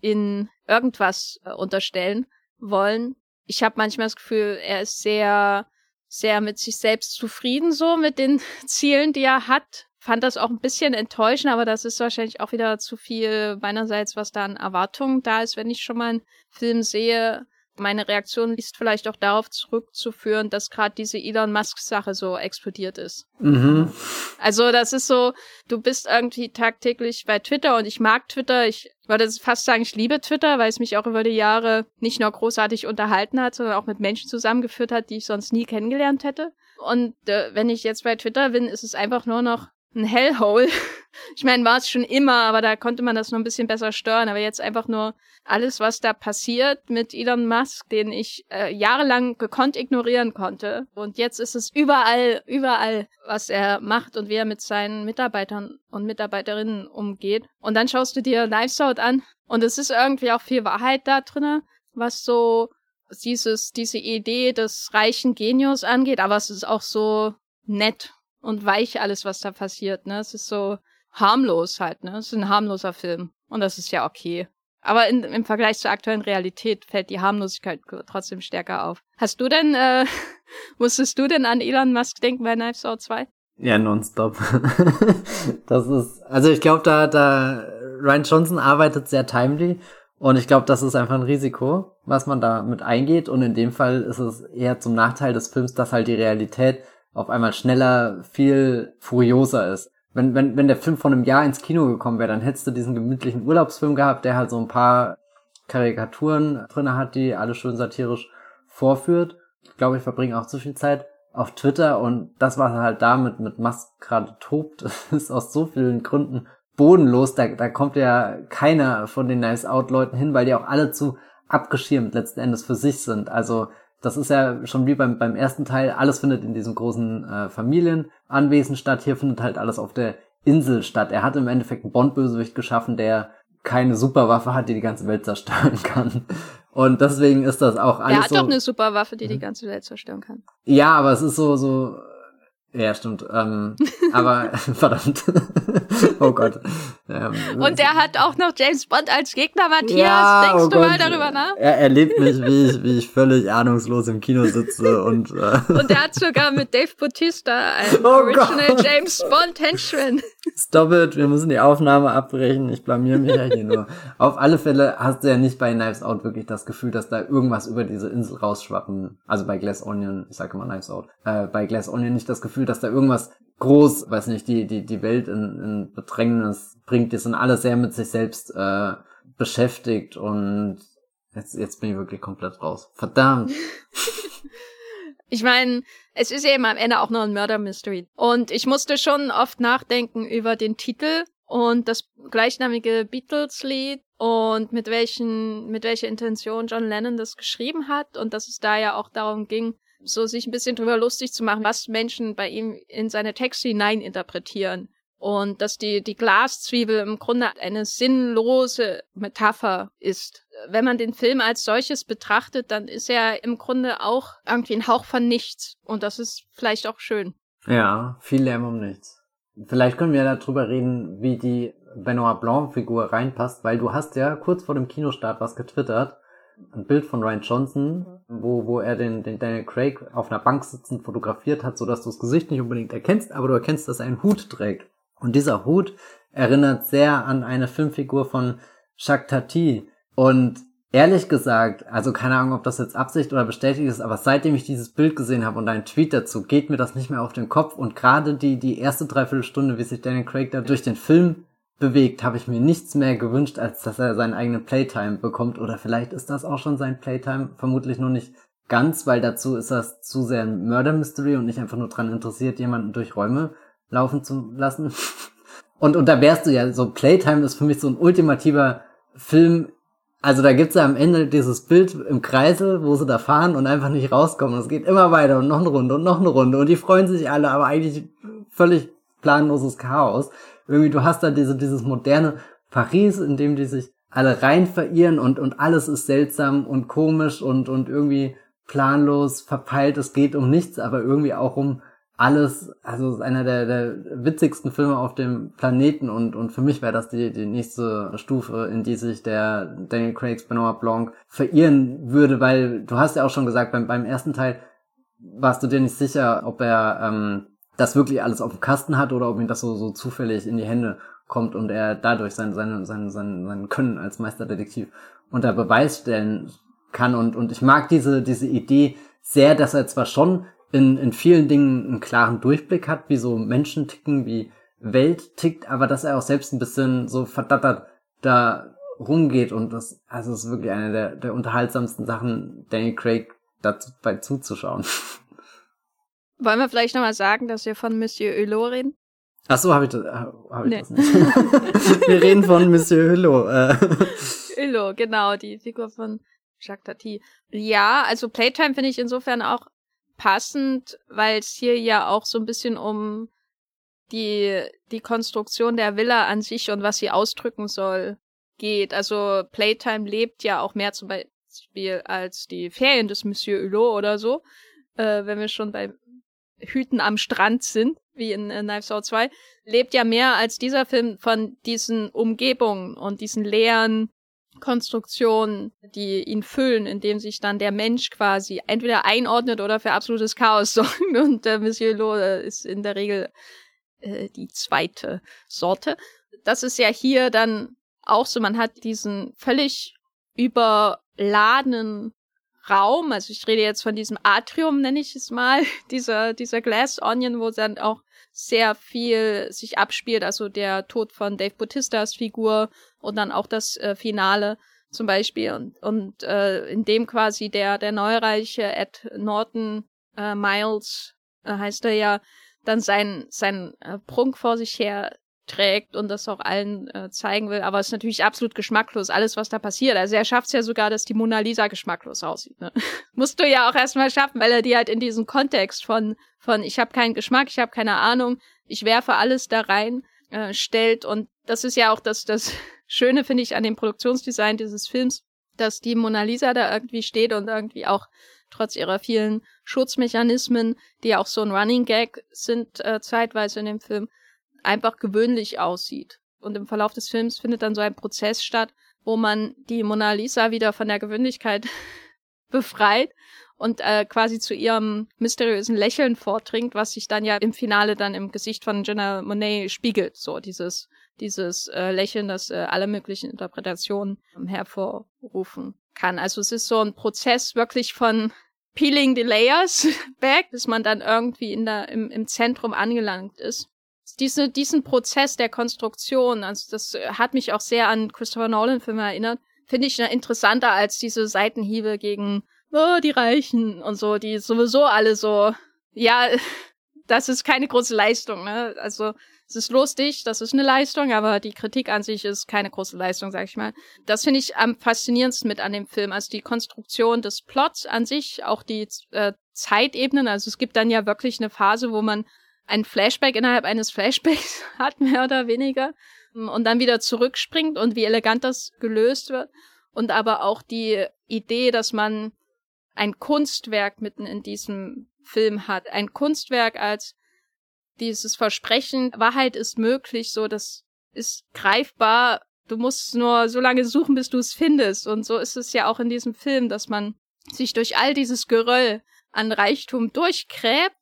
in irgendwas äh, unterstellen wollen. Ich habe manchmal das Gefühl, er ist sehr sehr mit sich selbst zufrieden so mit den Zielen, die er hat. Fand das auch ein bisschen enttäuschend, aber das ist wahrscheinlich auch wieder zu viel meinerseits, was da an Erwartungen da ist, wenn ich schon mal einen Film sehe, meine Reaktion ist vielleicht auch darauf zurückzuführen, dass gerade diese Elon Musk-Sache so explodiert ist. Mhm. Also das ist so, du bist irgendwie tagtäglich bei Twitter und ich mag Twitter. Ich würde fast sagen, ich liebe Twitter, weil es mich auch über die Jahre nicht nur großartig unterhalten hat, sondern auch mit Menschen zusammengeführt hat, die ich sonst nie kennengelernt hätte. Und äh, wenn ich jetzt bei Twitter bin, ist es einfach nur noch ein Hellhole. Ich meine, war es schon immer, aber da konnte man das noch ein bisschen besser steuern. Aber jetzt einfach nur alles, was da passiert mit Elon Musk, den ich äh, jahrelang gekonnt ignorieren konnte. Und jetzt ist es überall, überall, was er macht und wie er mit seinen Mitarbeitern und Mitarbeiterinnen umgeht. Und dann schaust du dir Knives Out an und es ist irgendwie auch viel Wahrheit da drinne, was so dieses, diese Idee des reichen Genius angeht, aber es ist auch so nett und weich alles, was da passiert, ne? Es ist so harmlos halt, ne? Es ist ein harmloser Film. Und das ist ja okay. Aber in, im Vergleich zur aktuellen Realität fällt die Harmlosigkeit trotzdem stärker auf. Hast du denn, äh, musstest du denn an Elon Musk denken bei Knives Out 2? Ja, nonstop. das ist, also ich glaube, da, da, Ryan Johnson arbeitet sehr timely und ich glaube, das ist einfach ein Risiko, was man da mit eingeht und in dem Fall ist es eher zum Nachteil des Films, dass halt die Realität auf einmal schneller, viel furioser ist. Wenn, wenn, wenn der Film von einem Jahr ins Kino gekommen wäre, dann hättest du diesen gemütlichen Urlaubsfilm gehabt, der halt so ein paar Karikaturen drinne hat, die alle schön satirisch vorführt. Ich glaube, ich verbringe auch zu viel Zeit auf Twitter und das, was halt damit mit Musk gerade tobt, ist aus so vielen Gründen bodenlos. Da, da kommt ja keiner von den Nice Out Leuten hin, weil die auch alle zu abgeschirmt letzten Endes für sich sind. Also das ist ja schon wie beim, beim ersten Teil, alles findet in diesem großen äh, Familienanwesen statt. Hier findet halt alles auf der Insel statt. Er hat im Endeffekt einen Bond-Bösewicht geschaffen, der keine Superwaffe hat, die die ganze Welt zerstören kann. Und deswegen ist das auch alles. Er hat so, doch eine Superwaffe, die die mhm. ganze Welt zerstören kann. Ja, aber es ist so, so, ja, stimmt. Ähm, aber verdammt. oh Gott. Ähm, und der hat auch noch James Bond als Gegner, Matthias. Ja, Denkst oh du Gott. mal darüber nach? Er erlebt mich, wie ich, wie ich völlig ahnungslos im Kino sitze und. Äh und er hat sogar mit Dave Bautista ein oh Original Gott. James Bond Henchman. Stop it, wir müssen die Aufnahme abbrechen. Ich blamier mich ja hier nur. Auf alle Fälle hast du ja nicht bei Knives Out wirklich das Gefühl, dass da irgendwas über diese Insel rausschwappen. Also bei Glass Onion, ich sage immer Knives Out, äh, bei Glass Onion nicht das Gefühl, dass da irgendwas groß, weiß nicht, die, die, die Welt in, in Bedrängnis bringt. Die sind alle sehr mit sich selbst äh, beschäftigt und jetzt, jetzt bin ich wirklich komplett raus. Verdammt. Ich meine, es ist eben am Ende auch nur ein Murder Mystery. Und ich musste schon oft nachdenken über den Titel und das gleichnamige Beatles-Lied und mit welchen, mit welcher Intention John Lennon das geschrieben hat und dass es da ja auch darum ging, so sich ein bisschen drüber lustig zu machen, was Menschen bei ihm in seine Texte hinein interpretieren. Und dass die, die Glaszwiebel im Grunde eine sinnlose Metapher ist. Wenn man den Film als solches betrachtet, dann ist er im Grunde auch irgendwie ein Hauch von nichts. Und das ist vielleicht auch schön. Ja, viel Lärm um nichts. Vielleicht können wir darüber reden, wie die Benoit Blanc-Figur reinpasst, weil du hast ja kurz vor dem Kinostart was getwittert ein Bild von Ryan Johnson, wo, wo er den, den Daniel Craig auf einer Bank sitzend fotografiert hat, sodass du das Gesicht nicht unbedingt erkennst, aber du erkennst, dass er einen Hut trägt. Und dieser Hut erinnert sehr an eine Filmfigur von Jacques Tati. Und ehrlich gesagt, also keine Ahnung, ob das jetzt Absicht oder bestätigt ist, aber seitdem ich dieses Bild gesehen habe und einen Tweet dazu, geht mir das nicht mehr auf den Kopf. Und gerade die, die erste Dreiviertelstunde, wie sich Daniel Craig da durch den Film bewegt, habe ich mir nichts mehr gewünscht, als dass er seinen eigenen Playtime bekommt. Oder vielleicht ist das auch schon sein Playtime, vermutlich nur nicht ganz, weil dazu ist das zu sehr ein Murder Mystery und nicht einfach nur dran interessiert, jemanden durch Räume laufen zu lassen. Und, und da wärst du ja, so Playtime ist für mich so ein ultimativer Film. Also da gibt's ja am Ende dieses Bild im Kreisel, wo sie da fahren und einfach nicht rauskommen. Es geht immer weiter und noch eine Runde und noch eine Runde und die freuen sich alle, aber eigentlich völlig planloses Chaos irgendwie, du hast da diese, dieses moderne Paris, in dem die sich alle rein verirren und, und alles ist seltsam und komisch und, und irgendwie planlos, verpeilt, es geht um nichts, aber irgendwie auch um alles, also ist einer der, der witzigsten Filme auf dem Planeten und, und für mich wäre das die, die nächste Stufe, in die sich der Daniel Craig's Benoit Blanc verirren würde, weil du hast ja auch schon gesagt, beim, beim ersten Teil warst du dir nicht sicher, ob er ähm, das wirklich alles auf dem Kasten hat oder ob ihm das so, so zufällig in die Hände kommt und er dadurch sein, sein, sein, sein, sein Können als Meisterdetektiv unter Beweis stellen kann. Und, und ich mag diese, diese Idee sehr, dass er zwar schon in, in vielen Dingen einen klaren Durchblick hat, wie so Menschen ticken, wie Welt tickt, aber dass er auch selbst ein bisschen so verdattert da rumgeht und das, also es ist wirklich eine der, der unterhaltsamsten Sachen, Danny Craig dazu bei zuzuschauen. Wollen wir vielleicht nochmal sagen, dass wir von Monsieur Hulot reden? Ach so, habe ich, das, hab ich nee. das nicht. wir reden von Monsieur Hulot. Äh. Hulot, genau, die Figur von Jacques Tati. Ja, also Playtime finde ich insofern auch passend, weil es hier ja auch so ein bisschen um die, die Konstruktion der Villa an sich und was sie ausdrücken soll geht. Also Playtime lebt ja auch mehr zum Beispiel als die Ferien des Monsieur Hulot oder so, äh, wenn wir schon bei Hüten am Strand sind, wie in äh, Knives Out 2, lebt ja mehr als dieser Film von diesen Umgebungen und diesen leeren Konstruktionen, die ihn füllen, indem sich dann der Mensch quasi entweder einordnet oder für absolutes Chaos sorgt. Und äh, Monsieur Loh äh, ist in der Regel äh, die zweite Sorte. Das ist ja hier dann auch so, man hat diesen völlig überladenen Raum, also ich rede jetzt von diesem Atrium, nenne ich es mal, dieser, dieser Glass Onion, wo dann auch sehr viel sich abspielt, also der Tod von Dave Bautistas Figur und dann auch das äh, Finale zum Beispiel. Und, und äh, in dem quasi der, der neureiche Ed Norton äh, Miles, äh, heißt er ja, dann sein, sein äh, Prunk vor sich her trägt und das auch allen äh, zeigen will. Aber es ist natürlich absolut geschmacklos, alles, was da passiert. Also er schafft es ja sogar, dass die Mona Lisa geschmacklos aussieht. Ne? Musst du ja auch erstmal schaffen, weil er die halt in diesen Kontext von, von ich habe keinen Geschmack, ich habe keine Ahnung, ich werfe alles da rein, äh, stellt. Und das ist ja auch das, das Schöne, finde ich, an dem Produktionsdesign dieses Films, dass die Mona Lisa da irgendwie steht und irgendwie auch trotz ihrer vielen Schutzmechanismen, die auch so ein Running Gag sind äh, zeitweise in dem Film, einfach gewöhnlich aussieht. Und im Verlauf des Films findet dann so ein Prozess statt, wo man die Mona Lisa wieder von der Gewöhnlichkeit befreit und äh, quasi zu ihrem mysteriösen Lächeln vordringt, was sich dann ja im Finale dann im Gesicht von Jenna Monet spiegelt. So dieses, dieses äh, Lächeln, das äh, alle möglichen Interpretationen hervorrufen kann. Also es ist so ein Prozess wirklich von peeling the layers back, bis man dann irgendwie in der, im, im Zentrum angelangt ist. Diese, diesen Prozess der Konstruktion, also das hat mich auch sehr an Christopher Nolan Filme erinnert, finde ich interessanter als diese Seitenhiebe gegen oh, die Reichen und so, die sowieso alle so, ja, das ist keine große Leistung, ne? Also es ist lustig, das ist eine Leistung, aber die Kritik an sich ist keine große Leistung, sag ich mal. Das finde ich am faszinierendsten mit an dem Film. Also die Konstruktion des Plots an sich, auch die äh, Zeitebenen. Also es gibt dann ja wirklich eine Phase, wo man ein Flashback innerhalb eines Flashbacks hat, mehr oder weniger. Und dann wieder zurückspringt und wie elegant das gelöst wird. Und aber auch die Idee, dass man ein Kunstwerk mitten in diesem Film hat. Ein Kunstwerk als dieses Versprechen, Wahrheit ist möglich, so das ist greifbar. Du musst nur so lange suchen, bis du es findest. Und so ist es ja auch in diesem Film, dass man sich durch all dieses Geröll an Reichtum durchgräbt,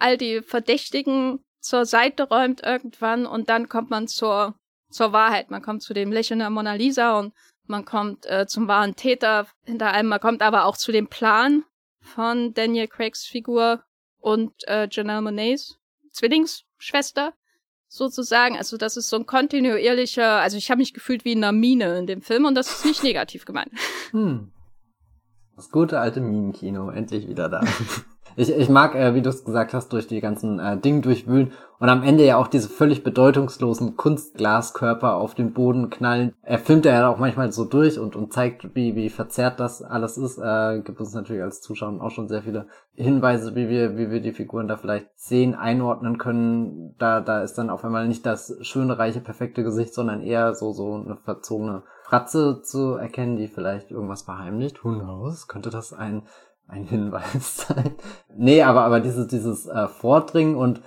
all die Verdächtigen zur Seite räumt irgendwann und dann kommt man zur, zur Wahrheit. Man kommt zu dem Lächeln der Mona Lisa und man kommt äh, zum wahren Täter hinter allem. Man kommt aber auch zu dem Plan von Daniel Craigs Figur und äh, Janelle Monets Zwillingsschwester sozusagen. Also das ist so ein kontinuierlicher, also ich habe mich gefühlt wie in einer Mine in dem Film und das ist nicht negativ gemeint. Hm. Das gute alte Minenkino, endlich wieder da. Ich, ich mag, äh, wie du es gesagt hast, durch die ganzen äh, Dinge durchwühlen und am Ende ja auch diese völlig bedeutungslosen Kunstglaskörper auf den Boden knallen. Er filmt ja auch manchmal so durch und, und zeigt, wie, wie verzerrt das alles ist. Äh, gibt uns natürlich als Zuschauer auch schon sehr viele Hinweise, wie wir, wie wir die Figuren da vielleicht sehen, einordnen können. Da, da ist dann auf einmal nicht das schöne, reiche, perfekte Gesicht, sondern eher so, so eine verzogene Fratze zu erkennen, die vielleicht irgendwas verheimlicht. Who knows? Könnte das ein ein Hinweis sein. nee, aber, aber dieses, dieses äh, Vordringen und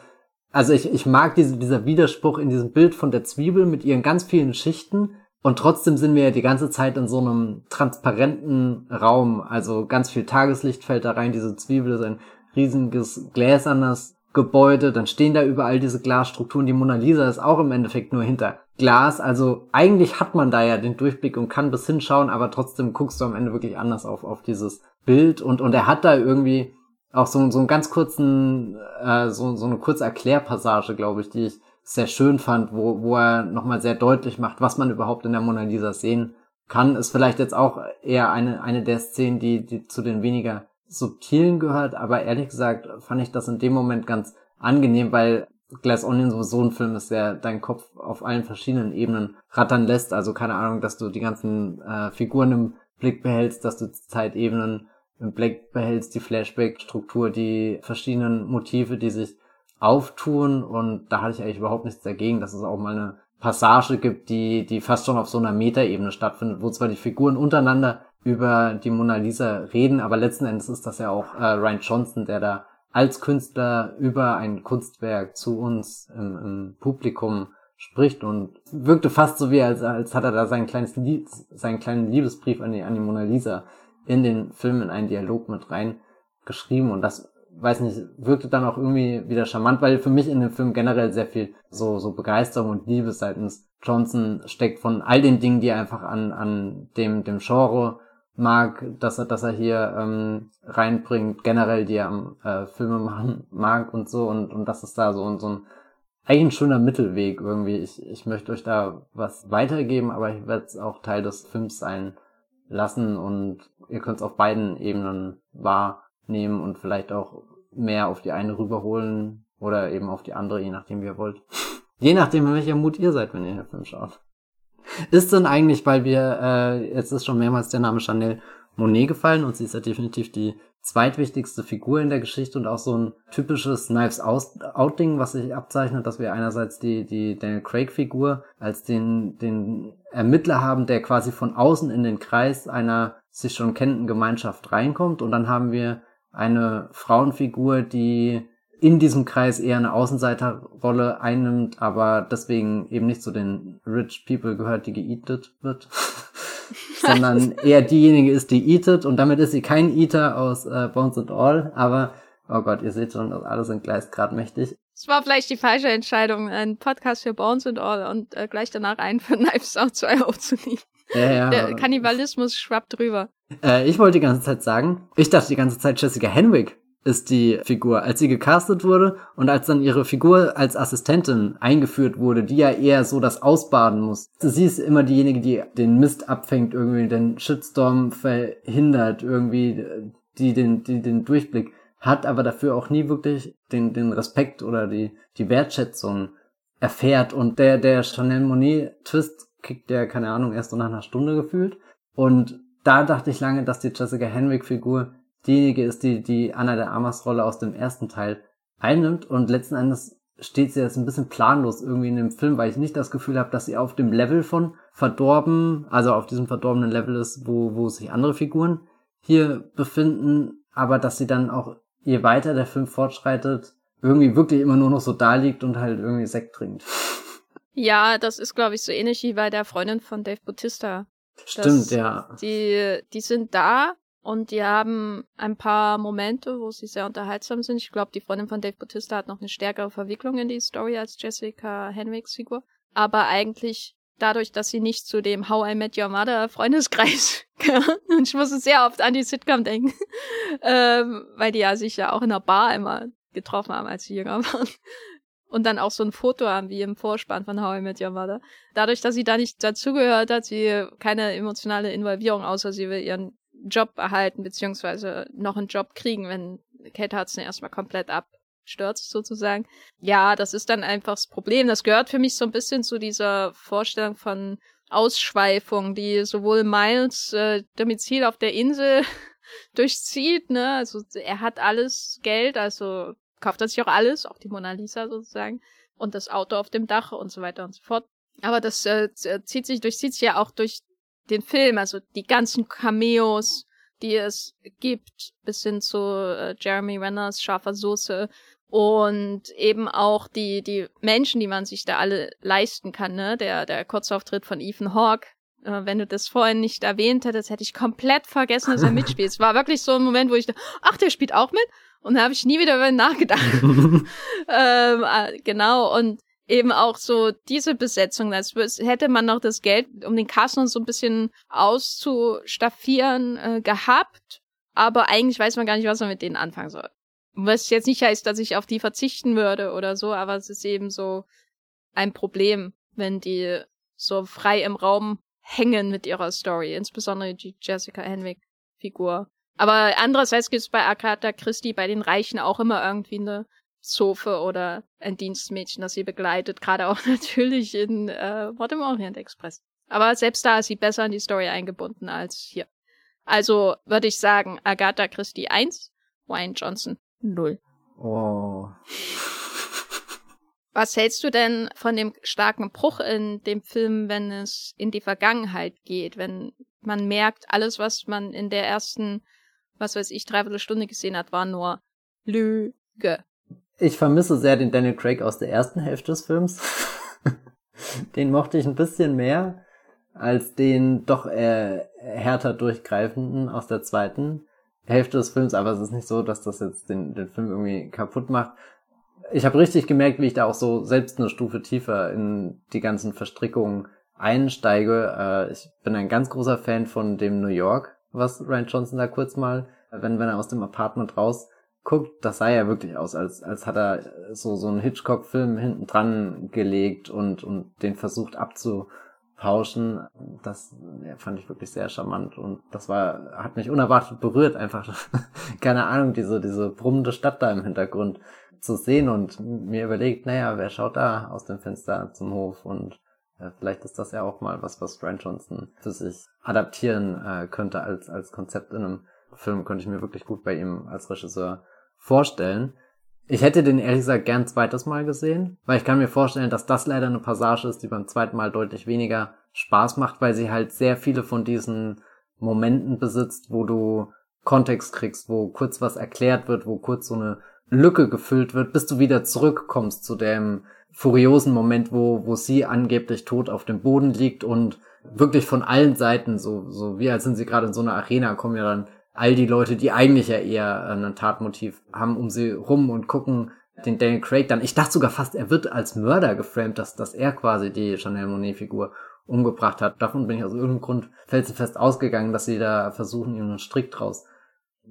also ich, ich mag diese, dieser Widerspruch in diesem Bild von der Zwiebel mit ihren ganz vielen Schichten und trotzdem sind wir ja die ganze Zeit in so einem transparenten Raum. Also ganz viel Tageslicht fällt da rein, diese Zwiebel ist ein riesiges gläsernes Gebäude, dann stehen da überall diese Glasstrukturen. Die Mona Lisa ist auch im Endeffekt nur hinter Glas. Also eigentlich hat man da ja den Durchblick und kann bis hinschauen, aber trotzdem guckst du am Ende wirklich anders auf, auf dieses Bild und, und er hat da irgendwie auch so, so einen ganz kurzen, äh, so, so eine kurze Erklärpassage, glaube ich, die ich sehr schön fand, wo, wo er nochmal sehr deutlich macht, was man überhaupt in der Mona Lisa sehen kann. Ist vielleicht jetzt auch eher eine, eine der Szenen, die, die zu den weniger subtilen gehört, aber ehrlich gesagt fand ich das in dem Moment ganz angenehm, weil Glass Onion sowieso ein Film ist, der deinen Kopf auf allen verschiedenen Ebenen rattern lässt. Also keine Ahnung, dass du die ganzen äh, Figuren im Blick behältst, dass du Zeitebenen im Blick behältst, die Flashback-Struktur, die verschiedenen Motive, die sich auftun. Und da hatte ich eigentlich überhaupt nichts dagegen, dass es auch mal eine Passage gibt, die, die fast schon auf so einer Metaebene stattfindet, wo zwar die Figuren untereinander über die Mona Lisa reden, aber letzten Endes ist das ja auch äh, Ryan Johnson, der da als Künstler über ein Kunstwerk zu uns im, im Publikum spricht und wirkte fast so wie als, als hat er da sein kleines Lieb, seinen kleinen Liebesbrief an die, an die Mona Lisa in den Film in einen Dialog mit rein geschrieben und das weiß nicht, wirkte dann auch irgendwie wieder charmant, weil für mich in dem Film generell sehr viel so, so Begeisterung und Liebe seitens Johnson steckt von all den Dingen, die er einfach an, an dem, dem Genre mag, dass er, dass er hier ähm, reinbringt, generell die er am äh, Filme machen mag und so und, und das ist da so, so ein eigentlich ein schöner Mittelweg irgendwie. Ich, ich möchte euch da was weitergeben, aber ich werde es auch Teil des Films sein lassen und ihr könnt es auf beiden Ebenen wahrnehmen und vielleicht auch mehr auf die eine rüberholen oder eben auf die andere, je nachdem wie ihr wollt. Je nachdem, in welcher Mut ihr seid, wenn ihr den Film schaut. Ist denn eigentlich, weil wir, äh, jetzt ist schon mehrmals der Name Chanel Monet gefallen und sie ist ja definitiv die zweitwichtigste Figur in der Geschichte und auch so ein typisches Knives Out-Ding, was sich abzeichnet, dass wir einerseits die, die Daniel Craig-Figur als den, den Ermittler haben, der quasi von außen in den Kreis einer sich schon kennenden Gemeinschaft reinkommt und dann haben wir eine Frauenfigur, die in diesem Kreis eher eine Außenseiterrolle einnimmt, aber deswegen eben nicht zu den Rich People gehört, die geeatet wird. sondern eher diejenige ist, die eatet und damit ist sie kein Eater aus äh, Bones and All, aber oh Gott, ihr seht schon, alle sind gleich gerade mächtig. Es war vielleicht die falsche Entscheidung, einen Podcast für Bones and All und äh, gleich danach einen für Knives Out 2 aufzunehmen. Ja, ja. Der Kannibalismus schwappt drüber. Äh, ich wollte die ganze Zeit sagen, ich dachte die ganze Zeit, Jessica Henwick ist die Figur. Als sie gecastet wurde und als dann ihre Figur als Assistentin eingeführt wurde, die ja eher so das ausbaden muss. Sie ist immer diejenige, die den Mist abfängt, irgendwie den Shitstorm verhindert, irgendwie, die den, die den Durchblick hat, aber dafür auch nie wirklich den, den Respekt oder die, die Wertschätzung erfährt. Und der, der Chanel Monet Twist kriegt der, keine Ahnung, erst so nach einer Stunde gefühlt. Und da dachte ich lange, dass die Jessica Henwick Figur diejenige ist, die die Anna der Amas Rolle aus dem ersten Teil einnimmt und letzten Endes steht sie jetzt ein bisschen planlos irgendwie in dem Film, weil ich nicht das Gefühl habe, dass sie auf dem Level von verdorben, also auf diesem verdorbenen Level ist, wo, wo sich andere Figuren hier befinden, aber dass sie dann auch, je weiter der Film fortschreitet, irgendwie wirklich immer nur noch so da liegt und halt irgendwie Sekt trinkt. Ja, das ist, glaube ich, so ähnlich wie bei der Freundin von Dave Bautista. Stimmt, ja. Die, die sind da, und die haben ein paar Momente, wo sie sehr unterhaltsam sind. Ich glaube, die Freundin von Dave Bautista hat noch eine stärkere Verwicklung in die Story als Jessica Henwicks Figur. Aber eigentlich dadurch, dass sie nicht zu dem How I Met Your Mother Freundeskreis gehört. Und ich musste sehr oft an die Sitcom denken. ähm, weil die ja sich ja auch in einer Bar immer getroffen haben, als sie jünger waren. Und dann auch so ein Foto haben, wie im Vorspann von How I Met Your Mother. Dadurch, dass sie da nicht dazugehört hat, sie keine emotionale Involvierung, außer sie will ihren Job erhalten, beziehungsweise noch einen Job kriegen, wenn Kate Hudson erstmal komplett abstürzt, sozusagen. Ja, das ist dann einfach das Problem. Das gehört für mich so ein bisschen zu dieser Vorstellung von Ausschweifung, die sowohl Miles äh, Domizil auf der Insel durchzieht, ne? Also er hat alles Geld, also kauft er sich auch alles, auch die Mona Lisa sozusagen, und das Auto auf dem Dach und so weiter und so fort. Aber das äh, zieht sich, durchzieht sich ja auch durch den Film, also die ganzen Cameos, die es gibt, bis hin zu äh, Jeremy Renners scharfer Soße und eben auch die, die Menschen, die man sich da alle leisten kann, ne? Der, der Kurzauftritt von Ethan Hawke. Äh, wenn du das vorhin nicht erwähnt hättest, hätte ich komplett vergessen, dass er mitspielt. es war wirklich so ein Moment, wo ich dachte, ach, der spielt auch mit? Und da habe ich nie wieder über ihn nachgedacht. ähm, äh, genau, und eben auch so diese Besetzung, als hätte man noch das Geld, um den Cast noch so ein bisschen auszustaffieren, äh, gehabt, aber eigentlich weiß man gar nicht, was man mit denen anfangen soll. Was jetzt nicht heißt, dass ich auf die verzichten würde oder so, aber es ist eben so ein Problem, wenn die so frei im Raum hängen mit ihrer Story, insbesondere die Jessica Henwick Figur. Aber andererseits gibt es bei Agatha Christie bei den Reichen auch immer irgendwie eine Zofe oder ein Dienstmädchen, das sie begleitet, gerade auch natürlich in äh, im Orient Express. Aber selbst da ist sie besser in die Story eingebunden als hier. Also würde ich sagen, Agatha Christie 1, Wayne Johnson 0. Oh. Was hältst du denn von dem starken Bruch in dem Film, wenn es in die Vergangenheit geht, wenn man merkt, alles, was man in der ersten, was weiß ich, dreiviertel Stunde gesehen hat, war nur Lüge. Ich vermisse sehr den Daniel Craig aus der ersten Hälfte des Films. den mochte ich ein bisschen mehr als den doch äh, härter durchgreifenden aus der zweiten Hälfte des Films, aber es ist nicht so, dass das jetzt den, den Film irgendwie kaputt macht. Ich habe richtig gemerkt, wie ich da auch so selbst eine Stufe tiefer in die ganzen Verstrickungen einsteige. Äh, ich bin ein ganz großer Fan von dem New York, was Ryan Johnson da kurz mal, wenn, wenn er aus dem Apartment raus guckt, das sah ja wirklich aus, als, als hat er so, so einen Hitchcock-Film hinten dran gelegt und, und den versucht abzupauschen. Das ja, fand ich wirklich sehr charmant und das war, hat mich unerwartet berührt, einfach, keine Ahnung, diese, diese brummende Stadt da im Hintergrund zu sehen und mir überlegt, naja, wer schaut da aus dem Fenster zum Hof und äh, vielleicht ist das ja auch mal was, was Ryan Johnson für sich adaptieren äh, könnte als, als Konzept in einem Film, könnte ich mir wirklich gut bei ihm als Regisseur vorstellen. Ich hätte den ehrlich gesagt gern zweites Mal gesehen, weil ich kann mir vorstellen, dass das leider eine Passage ist, die beim zweiten Mal deutlich weniger Spaß macht, weil sie halt sehr viele von diesen Momenten besitzt, wo du Kontext kriegst, wo kurz was erklärt wird, wo kurz so eine Lücke gefüllt wird, bis du wieder zurückkommst zu dem furiosen Moment, wo, wo sie angeblich tot auf dem Boden liegt und wirklich von allen Seiten, so, so wie als sind sie gerade in so einer Arena, kommen ja dann all die Leute, die eigentlich ja eher ein Tatmotiv haben, um sie rum und gucken den Daniel Craig dann. Ich dachte sogar fast, er wird als Mörder geframed, dass, dass er quasi die Chanel Monet-Figur umgebracht hat. Davon bin ich aus irgendeinem Grund felsenfest ausgegangen, dass sie da versuchen, ihm einen Strick draus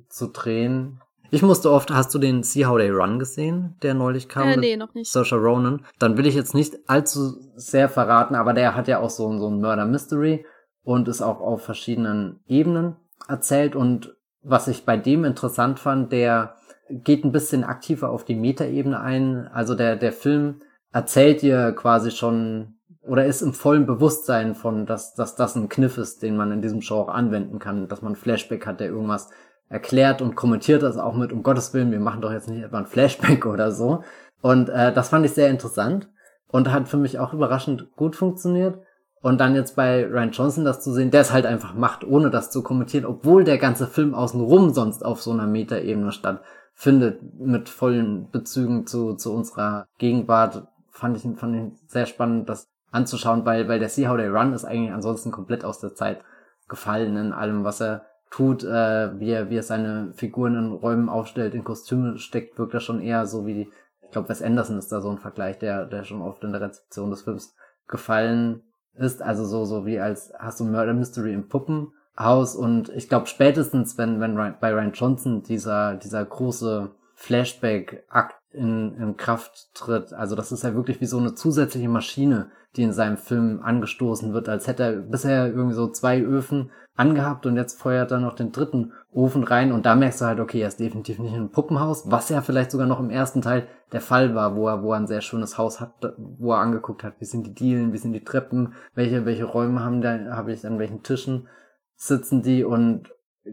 zu drehen. Ich musste oft, hast du den See How They Run gesehen, der neulich kam? Äh, nee, noch nicht. Saoirse Ronan. Dann will ich jetzt nicht allzu sehr verraten, aber der hat ja auch so, so ein Murder Mystery und ist auch auf verschiedenen Ebenen erzählt und was ich bei dem interessant fand, der geht ein bisschen aktiver auf die Metaebene ein. Also der, der Film erzählt dir quasi schon oder ist im vollen Bewusstsein von, dass, dass das ein Kniff ist, den man in diesem auch anwenden kann, dass man Flashback hat, der irgendwas erklärt und kommentiert das auch mit, um Gottes Willen, wir machen doch jetzt nicht etwa ein Flashback oder so. Und äh, das fand ich sehr interessant und hat für mich auch überraschend gut funktioniert. Und dann jetzt bei Ryan Johnson das zu sehen, der es halt einfach macht, ohne das zu kommentieren, obwohl der ganze Film außenrum sonst auf so einer Metaebene stattfindet, mit vollen Bezügen zu, zu unserer Gegenwart, fand ich, fand ich sehr spannend, das anzuschauen, weil, weil der See How They Run ist eigentlich ansonsten komplett aus der Zeit gefallen in allem, was er tut, äh, wie er, wie er seine Figuren in Räumen aufstellt, in Kostüme steckt, wirkt er schon eher so wie, ich glaube, Wes Anderson ist da so ein Vergleich, der, der schon oft in der Rezeption des Films gefallen ist, also so, so wie als hast du Murder Mystery im Puppenhaus und ich glaube spätestens, wenn, wenn bei Ryan Johnson dieser, dieser große Flashback-Akt in, in Kraft tritt, also das ist ja wirklich wie so eine zusätzliche Maschine, die in seinem Film angestoßen wird, als hätte er bisher irgendwie so zwei Öfen angehabt und jetzt feuert er noch den dritten Ofen rein und da merkst du halt, okay, er ist definitiv nicht in einem Puppenhaus, was ja vielleicht sogar noch im ersten Teil der Fall war, wo er, wo er ein sehr schönes Haus hat, wo er angeguckt hat, wie sind die Dielen, wie sind die Treppen, welche, welche Räume haben da, habe ich an welchen Tischen sitzen die und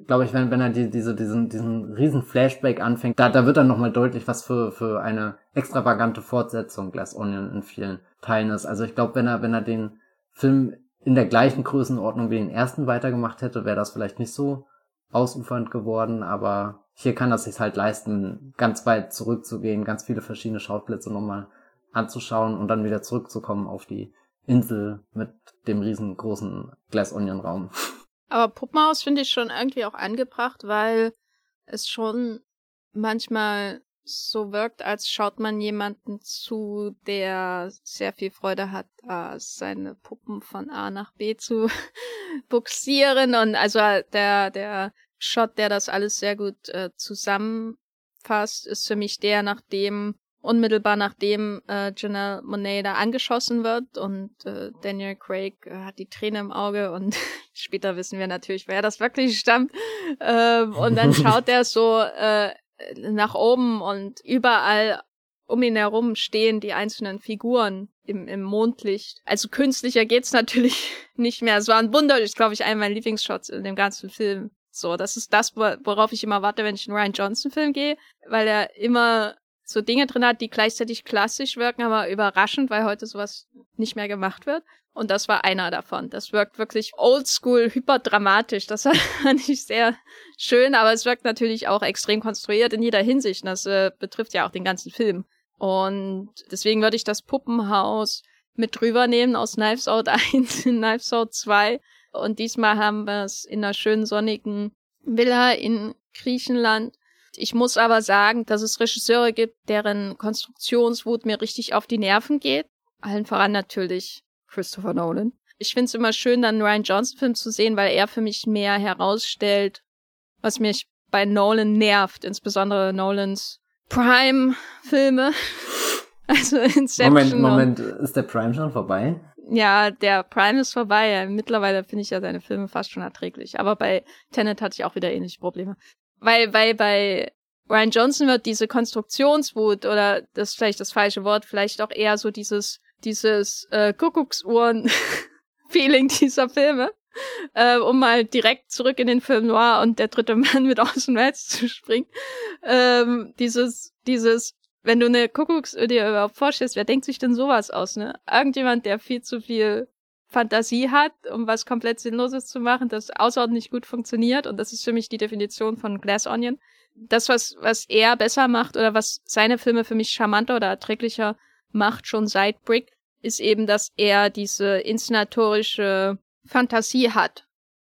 glaube ich, wenn, wenn er die, diese, diesen, diesen riesen Flashback anfängt, da, da wird dann nochmal deutlich, was für, für eine extravagante Fortsetzung Glass Onion in vielen Teilen ist. Also ich glaube, wenn er, wenn er den Film in der gleichen Größenordnung wie den ersten weitergemacht hätte, wäre das vielleicht nicht so ausufernd geworden, aber hier kann das sich halt leisten, ganz weit zurückzugehen, ganz viele verschiedene Schauplätze nochmal anzuschauen und dann wieder zurückzukommen auf die Insel mit dem riesengroßen Glass Onion Raum. Aber Puppenhaus finde ich schon irgendwie auch angebracht, weil es schon manchmal so wirkt, als schaut man jemanden zu, der sehr viel Freude hat, äh, seine Puppen von A nach B zu buxieren. Und also der, der Shot, der das alles sehr gut äh, zusammenfasst, ist für mich der, nachdem unmittelbar nachdem äh, Janelle Monet da angeschossen wird und äh, Daniel Craig äh, hat die Träne im Auge und später wissen wir natürlich, wer das wirklich stammt. Ähm, und dann schaut er so äh, nach oben und überall um ihn herum stehen die einzelnen Figuren im, im Mondlicht. Also künstlicher geht's natürlich nicht mehr. Es war ein Wunder, ist glaube ich einer meiner Lieblingsshots in dem ganzen Film. So, das ist das, worauf ich immer warte, wenn ich einen Ryan Johnson Film gehe, weil er immer so Dinge drin hat, die gleichzeitig klassisch wirken, aber überraschend, weil heute sowas nicht mehr gemacht wird. Und das war einer davon. Das wirkt wirklich oldschool, hyperdramatisch. Das fand ich sehr schön, aber es wirkt natürlich auch extrem konstruiert in jeder Hinsicht. Das äh, betrifft ja auch den ganzen Film. Und deswegen würde ich das Puppenhaus mit drüber nehmen aus Knives Out 1 in Knives Out 2. Und diesmal haben wir es in einer schönen sonnigen Villa in Griechenland. Ich muss aber sagen, dass es Regisseure gibt, deren Konstruktionswut mir richtig auf die Nerven geht. Allen voran natürlich Christopher Nolan. Ich finde es immer schön, dann einen Ryan Johnson-Film zu sehen, weil er für mich mehr herausstellt, was mich bei Nolan nervt, insbesondere Nolans Prime-Filme. Also Inception. Moment, Moment, ist der Prime schon vorbei? Ja, der Prime ist vorbei. Mittlerweile finde ich ja seine Filme fast schon erträglich. Aber bei Tenet hatte ich auch wieder ähnliche Probleme. Weil, weil bei Ryan Johnson wird diese Konstruktionswut oder das ist vielleicht das falsche Wort, vielleicht auch eher so dieses, dieses äh, Kuckucksuhren-Feeling dieser Filme. Äh, um mal direkt zurück in den Film Noir und der dritte Mann mit Orson Welles zu springen. Ähm, dieses, dieses, wenn du eine Kuckucksuhr dir überhaupt vorstellst, wer denkt sich denn sowas aus, ne? Irgendjemand, der viel zu viel Fantasie hat, um was komplett Sinnloses zu machen, das außerordentlich gut funktioniert. Und das ist für mich die Definition von Glass Onion. Das, was, was er besser macht oder was seine Filme für mich charmanter oder erträglicher macht, schon seit Brick, ist eben, dass er diese inszenatorische Fantasie hat,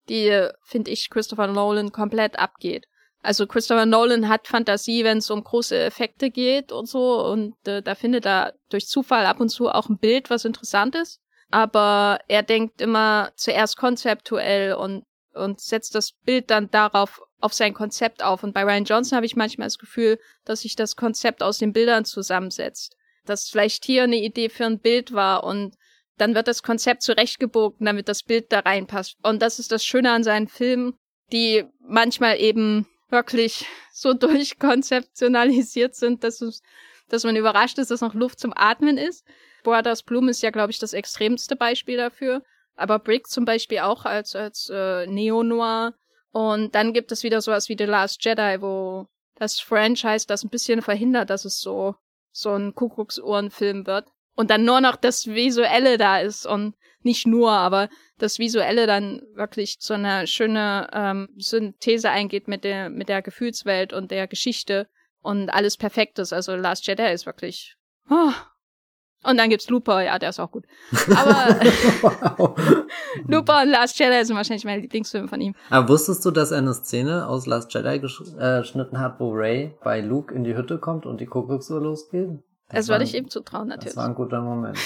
die, finde ich, Christopher Nolan komplett abgeht. Also Christopher Nolan hat Fantasie, wenn es um große Effekte geht und so, und äh, da findet er durch Zufall ab und zu auch ein Bild, was interessant ist aber er denkt immer zuerst konzeptuell und, und setzt das Bild dann darauf, auf sein Konzept auf. Und bei Ryan Johnson habe ich manchmal das Gefühl, dass sich das Konzept aus den Bildern zusammensetzt. Dass vielleicht hier eine Idee für ein Bild war und dann wird das Konzept zurechtgebogen, damit das Bild da reinpasst. Und das ist das Schöne an seinen Filmen, die manchmal eben wirklich so durchkonzeptionalisiert sind, dass, es, dass man überrascht ist, dass noch Luft zum Atmen ist. Brothers Bloom ist ja, glaube ich, das extremste Beispiel dafür. Aber Brick zum Beispiel auch als, als äh, Neo-Noir. Und dann gibt es wieder sowas wie The Last Jedi, wo das Franchise das ein bisschen verhindert, dass es so, so ein Kuckucksuhren-Film wird. Und dann nur noch das Visuelle da ist und nicht nur, aber das Visuelle dann wirklich zu einer schönen ähm, Synthese eingeht mit der, mit der Gefühlswelt und der Geschichte und alles perfekt ist. Also Last Jedi ist wirklich oh, und dann gibt's Looper, ja, der ist auch gut. Aber Looper und Last Jedi sind wahrscheinlich meine Lieblingsfilme von ihm. Aber wusstest du, dass er eine Szene aus Last Jedi äh, geschnitten hat, wo Ray bei Luke in die Hütte kommt und die Kuckucksuhr losgeht? Das, das würde ich ihm zutrauen, natürlich. Das war ein guter Moment.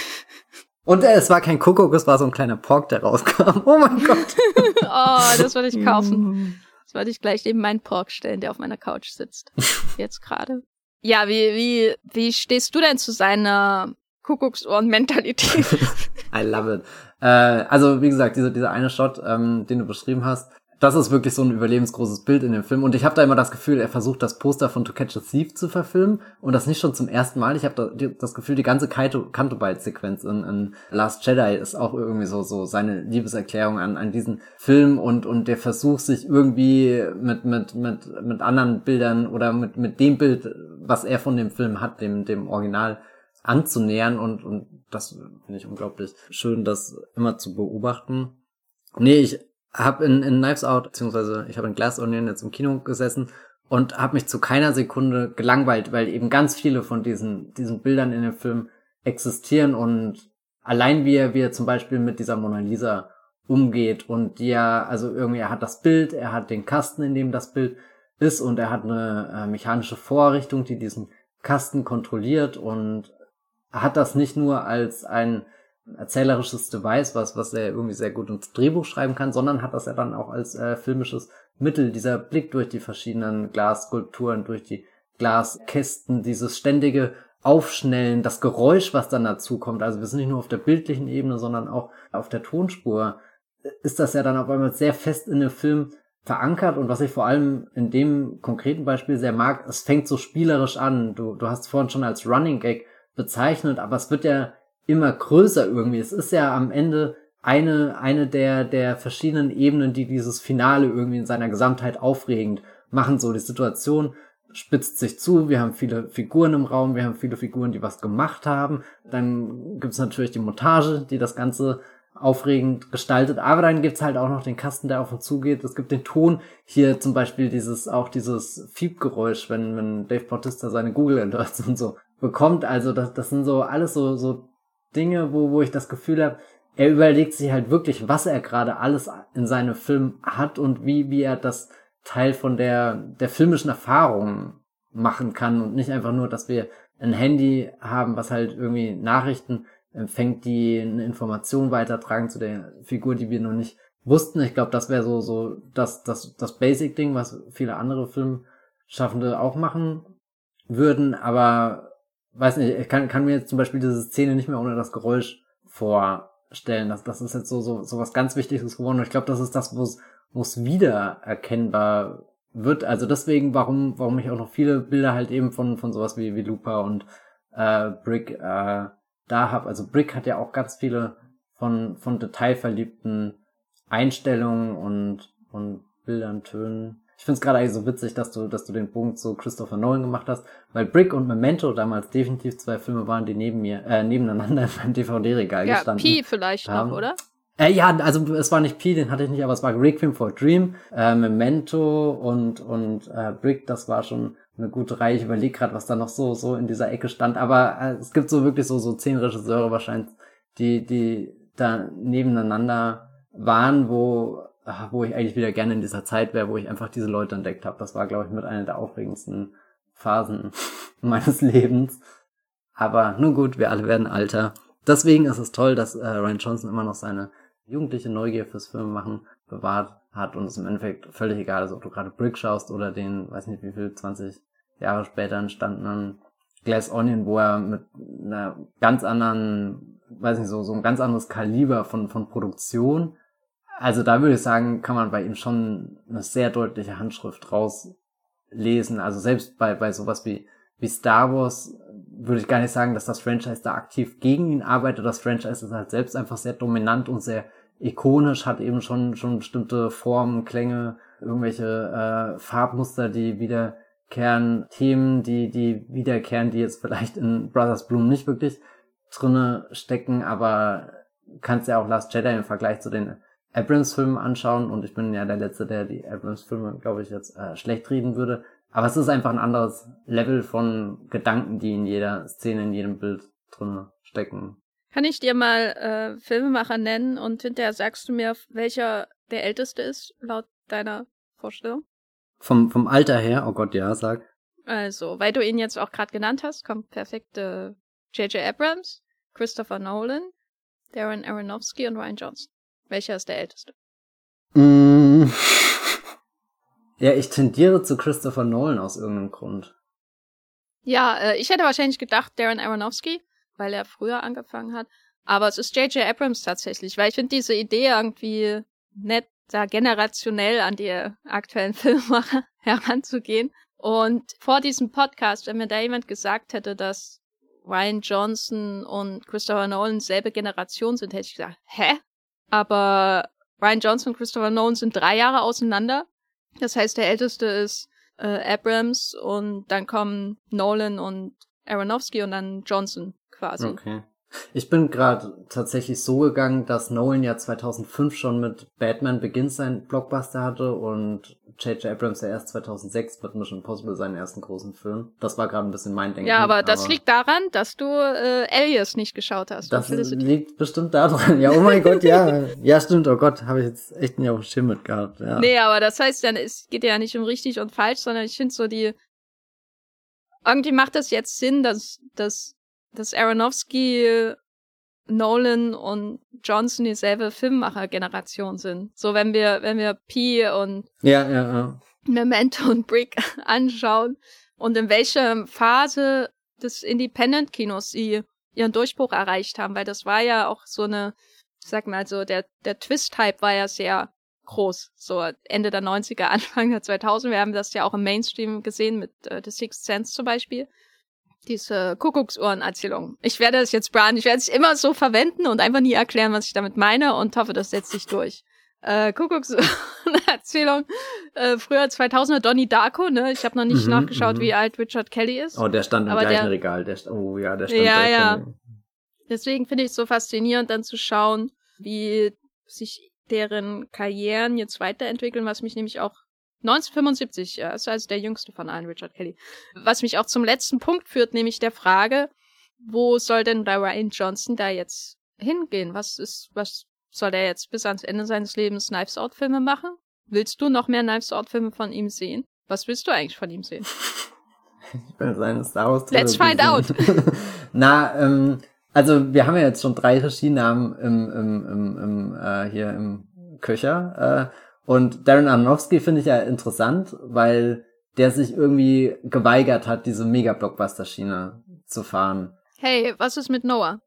Und äh, es war kein Kuckuck, es war so ein kleiner Pork, der rauskam. Oh mein Gott. oh, das würde ich kaufen. Das würde ich gleich neben meinen Pork stellen, der auf meiner Couch sitzt. Jetzt gerade. Ja, wie, wie, wie stehst du denn zu seiner Kuckucksohren-Mentalität. I love it. Äh, also, wie gesagt, dieser, dieser eine Shot, ähm, den du beschrieben hast, das ist wirklich so ein überlebensgroßes Bild in dem Film. Und ich habe da immer das Gefühl, er versucht das Poster von To Catch a Thief zu verfilmen. Und das nicht schon zum ersten Mal. Ich habe da das Gefühl, die ganze Canto-Bite-Sequenz in, in Last Jedi ist auch irgendwie so, so seine Liebeserklärung an, an diesen Film und, und der Versuch, sich irgendwie mit, mit, mit, mit anderen Bildern oder mit, mit dem Bild, was er von dem Film hat, dem, dem Original, anzunähern und, und das finde ich unglaublich schön, das immer zu beobachten. Nee, ich habe in, in Knives Out, beziehungsweise ich habe in Glass Onion jetzt im Kino gesessen und habe mich zu keiner Sekunde gelangweilt, weil eben ganz viele von diesen, diesen Bildern in dem Film existieren und allein wie er, wie er zum Beispiel mit dieser Mona Lisa umgeht und die ja, also irgendwie, er hat das Bild, er hat den Kasten, in dem das Bild ist und er hat eine äh, mechanische Vorrichtung, die diesen Kasten kontrolliert und hat das nicht nur als ein erzählerisches Device, was, was er irgendwie sehr gut ins Drehbuch schreiben kann, sondern hat das ja dann auch als äh, filmisches Mittel, dieser Blick durch die verschiedenen Glasskulpturen, durch die Glaskästen, dieses ständige Aufschnellen, das Geräusch, was dann dazu kommt. Also wir sind nicht nur auf der bildlichen Ebene, sondern auch auf der Tonspur. Ist das ja dann auf einmal sehr fest in dem Film verankert und was ich vor allem in dem konkreten Beispiel sehr mag, es fängt so spielerisch an. Du, du hast vorhin schon als Running Gag bezeichnet, aber es wird ja immer größer irgendwie. Es ist ja am Ende eine, eine der, der verschiedenen Ebenen, die dieses Finale irgendwie in seiner Gesamtheit aufregend machen. So, die Situation spitzt sich zu, wir haben viele Figuren im Raum, wir haben viele Figuren, die was gemacht haben. Dann gibt's natürlich die Montage, die das Ganze aufregend gestaltet, aber dann gibt's halt auch noch den Kasten, der auf und zu geht. Es gibt den Ton, hier zum Beispiel dieses, auch dieses Fiebgeräusch, wenn, wenn Dave Bautista seine Google Alerts und so bekommt. Also das, das sind so alles so, so Dinge, wo, wo ich das Gefühl habe, er überlegt sich halt wirklich, was er gerade alles in seinem Film hat und wie, wie er das Teil von der, der filmischen Erfahrung machen kann und nicht einfach nur, dass wir ein Handy haben, was halt irgendwie Nachrichten empfängt, die eine Information weitertragen zu der Figur, die wir noch nicht wussten. Ich glaube, das wäre so, so das, das, das Basic-Ding, was viele andere Filmschaffende auch machen würden, aber weiß nicht, ich kann, kann mir jetzt zum Beispiel diese Szene nicht mehr ohne das Geräusch vorstellen. Das, das ist jetzt so, so, so was ganz Wichtiges geworden. Und ich glaube, das ist das, wo es, wieder erkennbar wird, also deswegen, warum, warum ich auch noch viele Bilder halt eben von, von sowas wie, wie Looper und äh, Brick äh, da habe. Also Brick hat ja auch ganz viele von, von detailverliebten Einstellungen und, und Bildern, Tönen. Ich finde es gerade eigentlich so witzig, dass du, dass du den Punkt so Christopher Nolan gemacht hast, weil Brick und Memento damals definitiv zwei Filme waren, die neben mir, äh, nebeneinander in meinem DVD-Regal ja, gestanden Pi vielleicht haben. noch, oder? Äh, ja, also es war nicht Pi, den hatte ich nicht, aber es war Requiem for a Dream, äh, Memento und und äh, Brick, das war schon eine gute Reihe. Ich überlege gerade, was da noch so so in dieser Ecke stand, aber äh, es gibt so wirklich so so zehn Regisseure wahrscheinlich, die die da nebeneinander waren, wo wo ich eigentlich wieder gerne in dieser Zeit wäre, wo ich einfach diese Leute entdeckt habe. Das war, glaube ich, mit einer der aufregendsten Phasen meines Lebens. Aber nun gut, wir alle werden alter. Deswegen ist es toll, dass äh, Ryan Johnson immer noch seine jugendliche Neugier fürs Filmemachen bewahrt hat und es im Endeffekt völlig egal ist, ob du gerade Brick schaust oder den, weiß nicht wie viel, 20 Jahre später entstandenen Glass Onion, wo er mit einer ganz anderen, weiß nicht so, so ein ganz anderes Kaliber von, von Produktion. Also da würde ich sagen, kann man bei ihm schon eine sehr deutliche Handschrift rauslesen. Also selbst bei, bei sowas wie, wie Star Wars würde ich gar nicht sagen, dass das Franchise da aktiv gegen ihn arbeitet. Das Franchise ist halt selbst einfach sehr dominant und sehr ikonisch, hat eben schon, schon bestimmte Formen, Klänge, irgendwelche äh, Farbmuster, die wiederkehren, Themen, die, die wiederkehren, die jetzt vielleicht in Brothers Bloom nicht wirklich drinne stecken, aber kannst ja auch Last Jedi im Vergleich zu den Abrams-Filmen anschauen und ich bin ja der Letzte, der die Abrams-Filme, glaube ich, jetzt äh, schlecht reden würde. Aber es ist einfach ein anderes Level von Gedanken, die in jeder Szene, in jedem Bild drin stecken. Kann ich dir mal äh, Filmemacher nennen und hinterher sagst du mir, welcher der älteste ist, laut deiner Vorstellung? Vom, vom Alter her, oh Gott, ja, sag. Also, weil du ihn jetzt auch gerade genannt hast, kommt perfekte J.J. Abrams, Christopher Nolan, Darren Aronofsky und Ryan Johnson. Welcher ist der älteste? Mm. Ja, ich tendiere zu Christopher Nolan aus irgendeinem Grund. Ja, äh, ich hätte wahrscheinlich gedacht Darren Aronofsky, weil er früher angefangen hat. Aber es ist J.J. Abrams tatsächlich, weil ich finde diese Idee irgendwie nett, da generationell an die aktuellen Filmemacher heranzugehen. Und vor diesem Podcast, wenn mir da jemand gesagt hätte, dass Ryan Johnson und Christopher Nolan selbe Generation sind, hätte ich gesagt, hä? Aber Ryan Johnson und Christopher Nolan sind drei Jahre auseinander. Das heißt, der älteste ist äh, Abrams und dann kommen Nolan und Aronofsky und dann Johnson quasi. Okay. Ich bin gerade tatsächlich so gegangen, dass Nolan ja 2005 schon mit Batman Begins sein Blockbuster hatte und J.J. Abrams ja erst 2006 mit Mission Impossible seinen ersten großen Film. Das war gerade ein bisschen mein Denken. Ja, aber das aber liegt daran, dass du äh, Alias nicht geschaut hast. Das liegt bestimmt daran. Ja, oh mein Gott, ja. Ja, stimmt. Oh Gott, habe ich jetzt echt nicht auf dem Schirm mit gehabt. Ja. Nee, aber das heißt dann, es geht ja nicht um richtig und falsch, sondern ich finde so die irgendwie macht das jetzt Sinn, dass, dass, dass Aronofsky Nolan und Johnson dieselbe Filmmacher-Generation sind. So wenn wir, wenn wir P und ja, ja, ja. Memento und Brick anschauen und in welcher Phase des Independent-Kinos sie ihren Durchbruch erreicht haben, weil das war ja auch so eine, ich sag mal so, der, der Twist-Hype war ja sehr groß, so Ende der 90er, Anfang der 2000. Wir haben das ja auch im Mainstream gesehen mit äh, The Sixth Sense zum Beispiel diese Kuckucksuhrenerzählung. Ich werde es jetzt, Brian, ich werde es immer so verwenden und einfach nie erklären, was ich damit meine und hoffe, das setzt sich durch. Äh, Kuckucksuhrenerzählung, äh, früher 2000er Donnie Darko, ne? Ich habe noch nicht mhm, nachgeschaut, mhm. wie alt Richard Kelly ist. Oh, der stand im aber gleichen der, Regal. Der, oh ja, der stand Ja, ja. Deswegen finde ich es so faszinierend, dann zu schauen, wie sich deren Karrieren jetzt weiterentwickeln, was mich nämlich auch 1975, ja, ist also der jüngste von allen, Richard Kelly. Was mich auch zum letzten Punkt führt, nämlich der Frage, wo soll denn Ryan Johnson da jetzt hingehen? Was ist, was soll der jetzt bis ans Ende seines Lebens Knives Out Filme machen? Willst du noch mehr Knives Out Filme von ihm sehen? Was willst du eigentlich von ihm sehen? Ich will seine Star Wars Let's find out! Na, ähm, also wir haben ja jetzt schon drei Regienamen im, im, im, im äh, hier im Köcher. Äh, und Darren Aronofsky finde ich ja interessant, weil der sich irgendwie geweigert hat, diese Mega-Blockbuster-Schiene zu fahren. Hey, was ist mit Noah?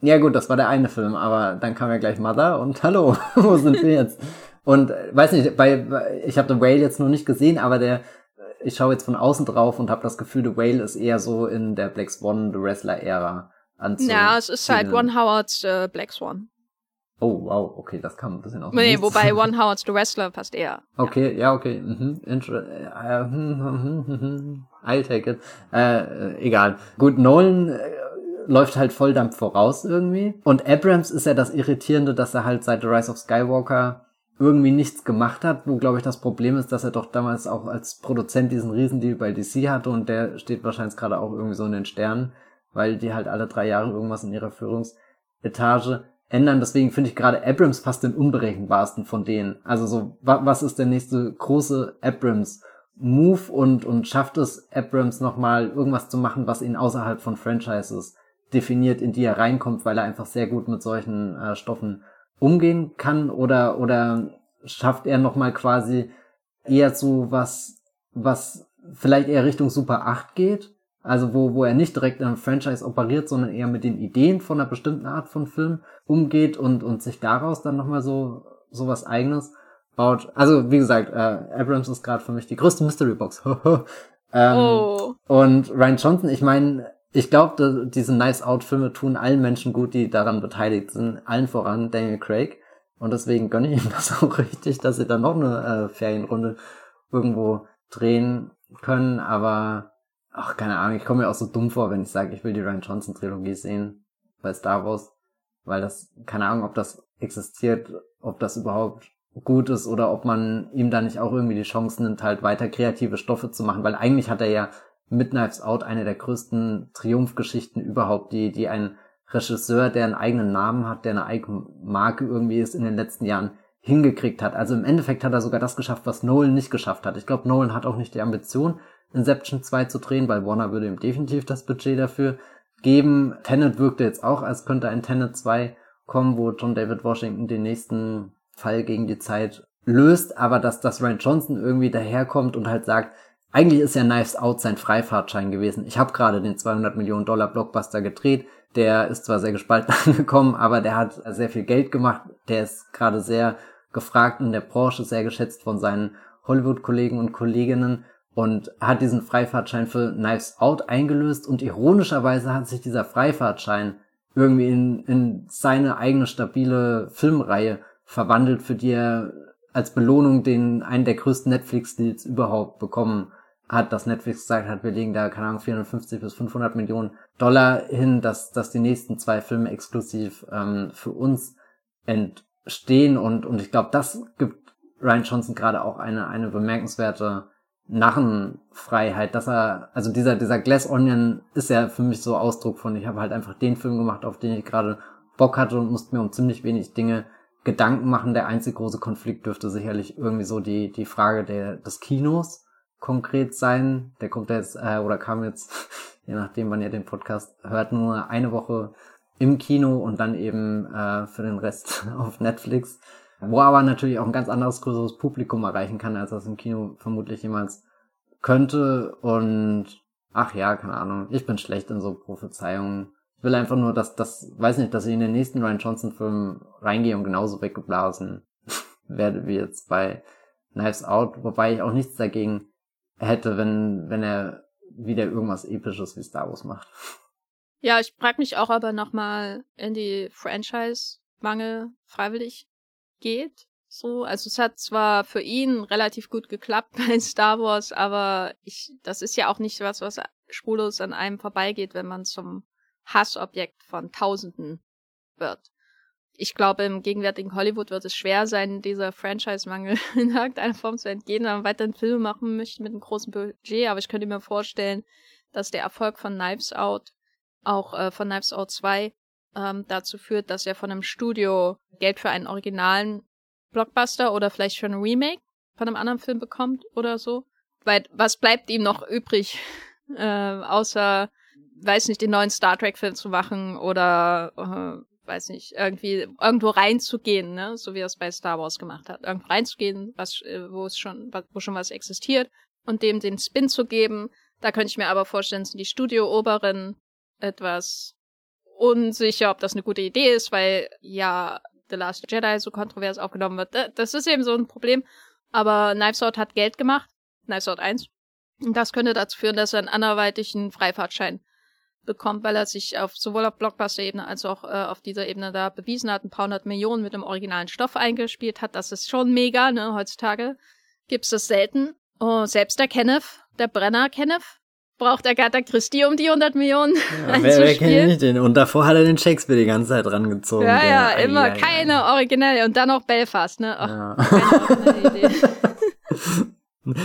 Ja gut, das war der eine Film, aber dann kam ja gleich Mother und hallo, wo sind wir jetzt? Und äh, weiß nicht, bei ich habe The Whale jetzt noch nicht gesehen, aber der ich schaue jetzt von außen drauf und habe das Gefühl, The Whale ist eher so in der Black Swan, The Wrestler-Ära anzusehen. Ja, es ist halt One Howards äh, Black Swan. Oh, wow, okay, das kam ein bisschen aus Nee, wobei One Howards The Wrestler passt eher. Okay, ja, okay. Mhm. Äh, I'll take it. Äh, egal. Gut, Nolan äh, läuft halt Volldampf voraus irgendwie. Und Abrams ist ja das Irritierende, dass er halt seit The Rise of Skywalker irgendwie nichts gemacht hat, wo glaube ich das Problem ist, dass er doch damals auch als Produzent diesen Riesendeal bei DC hatte und der steht wahrscheinlich gerade auch irgendwie so in den Sternen, weil die halt alle drei Jahre irgendwas in ihrer Führungsetage ändern. Deswegen finde ich gerade Abrams fast den unberechenbarsten von denen. Also so, wa was ist der nächste große Abrams Move und, und schafft es Abrams nochmal irgendwas zu machen, was ihn außerhalb von Franchises definiert, in die er reinkommt, weil er einfach sehr gut mit solchen äh, Stoffen umgehen kann oder, oder schafft er nochmal quasi eher so was, was vielleicht eher Richtung Super 8 geht? Also wo, wo er nicht direkt in einem Franchise operiert, sondern eher mit den Ideen von einer bestimmten Art von Film umgeht und, und sich daraus dann nochmal so, so was eigenes baut. Also, wie gesagt, äh, Abrams ist gerade für mich die größte Mystery Box. ähm, oh. Und Ryan Johnson, ich meine, ich glaube, diese Nice-Out-Filme tun allen Menschen gut, die daran beteiligt sind, allen voran Daniel Craig. Und deswegen gönne ich ihm das auch richtig, dass sie dann noch eine äh, Ferienrunde irgendwo drehen können. Aber, ach, keine Ahnung, ich komme mir auch so dumm vor, wenn ich sage, ich will die Ryan Johnson-Trilogie sehen bei Star Wars. Weil das, keine Ahnung, ob das existiert, ob das überhaupt gut ist oder ob man ihm da nicht auch irgendwie die Chance nimmt, halt weiter kreative Stoffe zu machen. Weil eigentlich hat er ja mit Knives Out eine der größten Triumphgeschichten überhaupt, die, die ein Regisseur, der einen eigenen Namen hat, der eine eigene Marke irgendwie ist, in den letzten Jahren hingekriegt hat. Also im Endeffekt hat er sogar das geschafft, was Nolan nicht geschafft hat. Ich glaube, Nolan hat auch nicht die Ambition, Inception 2 zu drehen, weil Warner würde ihm definitiv das Budget dafür geben. Tenet wirkte jetzt auch, als könnte ein Tenet 2 kommen, wo John David Washington den nächsten Fall gegen die Zeit löst, aber dass das Ryan Johnson irgendwie daherkommt und halt sagt, eigentlich ist ja Knives Out sein Freifahrtschein gewesen. Ich habe gerade den 200 Millionen Dollar Blockbuster gedreht. Der ist zwar sehr gespalten angekommen, aber der hat sehr viel Geld gemacht. Der ist gerade sehr gefragt in der Branche, sehr geschätzt von seinen Hollywood-Kollegen und Kolleginnen und hat diesen Freifahrtschein für Knives Out eingelöst und ironischerweise hat sich dieser Freifahrtschein irgendwie in, in seine eigene stabile Filmreihe verwandelt, für die er als Belohnung den einen der größten Netflix-Deals überhaupt bekommen hat, dass Netflix gesagt hat, wir legen da, keine Ahnung, 450 bis 500 Millionen Dollar hin, dass, dass die nächsten zwei Filme exklusiv ähm, für uns entstehen. Und, und ich glaube, das gibt Ryan Johnson gerade auch eine, eine bemerkenswerte Narrenfreiheit, dass er, also dieser, dieser Glass Onion ist ja für mich so Ausdruck von, ich habe halt einfach den Film gemacht, auf den ich gerade Bock hatte und musste mir um ziemlich wenig Dinge Gedanken machen. Der einzige große Konflikt dürfte sicherlich irgendwie so die, die Frage der, des Kinos konkret sein. Der kommt jetzt, äh, oder kam jetzt, je nachdem, wann ihr den Podcast hört, nur eine Woche im Kino und dann eben äh, für den Rest auf Netflix. Wo aber natürlich auch ein ganz anderes größeres Publikum erreichen kann, als das im Kino vermutlich jemals könnte. Und ach ja, keine Ahnung, ich bin schlecht in so Prophezeiungen. Ich will einfach nur, dass das, weiß nicht, dass ich in den nächsten Ryan Johnson-Film reingehe und genauso weggeblasen werde wie jetzt bei Knives Out, wobei ich auch nichts dagegen hätte, wenn, wenn er wieder irgendwas Episches wie Star Wars macht. Ja, ich frage mich auch, ob er nochmal in die Franchise-Mangel freiwillig geht. So, also es hat zwar für ihn relativ gut geklappt bei Star Wars, aber ich, das ist ja auch nicht was, was spurlos an einem vorbeigeht, wenn man zum Hassobjekt von Tausenden wird ich glaube, im gegenwärtigen Hollywood wird es schwer sein, dieser Franchise-Mangel in irgendeiner Form zu entgehen, wenn man weiterhin Filme machen möchte mit einem großen Budget. Aber ich könnte mir vorstellen, dass der Erfolg von Knives Out, auch äh, von Knives Out 2, ähm, dazu führt, dass er von einem Studio Geld für einen originalen Blockbuster oder vielleicht für ein Remake von einem anderen Film bekommt oder so. Weil was bleibt ihm noch übrig, äh, außer, weiß nicht, den neuen Star Trek-Film zu machen oder äh, weiß nicht, irgendwie irgendwo reinzugehen, ne, so wie er es bei Star Wars gemacht hat, irgendwo reinzugehen, was, äh, wo es schon, wo schon was existiert und dem den Spin zu geben. Da könnte ich mir aber vorstellen, sind die Studio-Oberen etwas unsicher, ob das eine gute Idee ist, weil ja The Last Jedi so kontrovers aufgenommen wird. Das ist eben so ein Problem. Aber Knives Out hat Geld gemacht. Knives Out 1. Und das könnte dazu führen, dass er einen anderweitigen Freifahrtschein bekommt, weil er sich auf sowohl auf Blockbuster-Ebene als auch äh, auf dieser Ebene da bewiesen hat, ein paar hundert Millionen mit dem originalen Stoff eingespielt hat. Das ist schon mega, ne? Heutzutage gibt's das selten. Oh, selbst der Kenneth, der Brenner Kenneth, braucht Agatha Christie um die 100 Millionen ja, wer, wer kennt nicht den? Und davor hat er den Shakespeare die ganze Zeit rangezogen. Ja, ja, der, immer ai, keine ai. originelle. Und dann noch Belfast, ne? Ach, ja. keine Idee.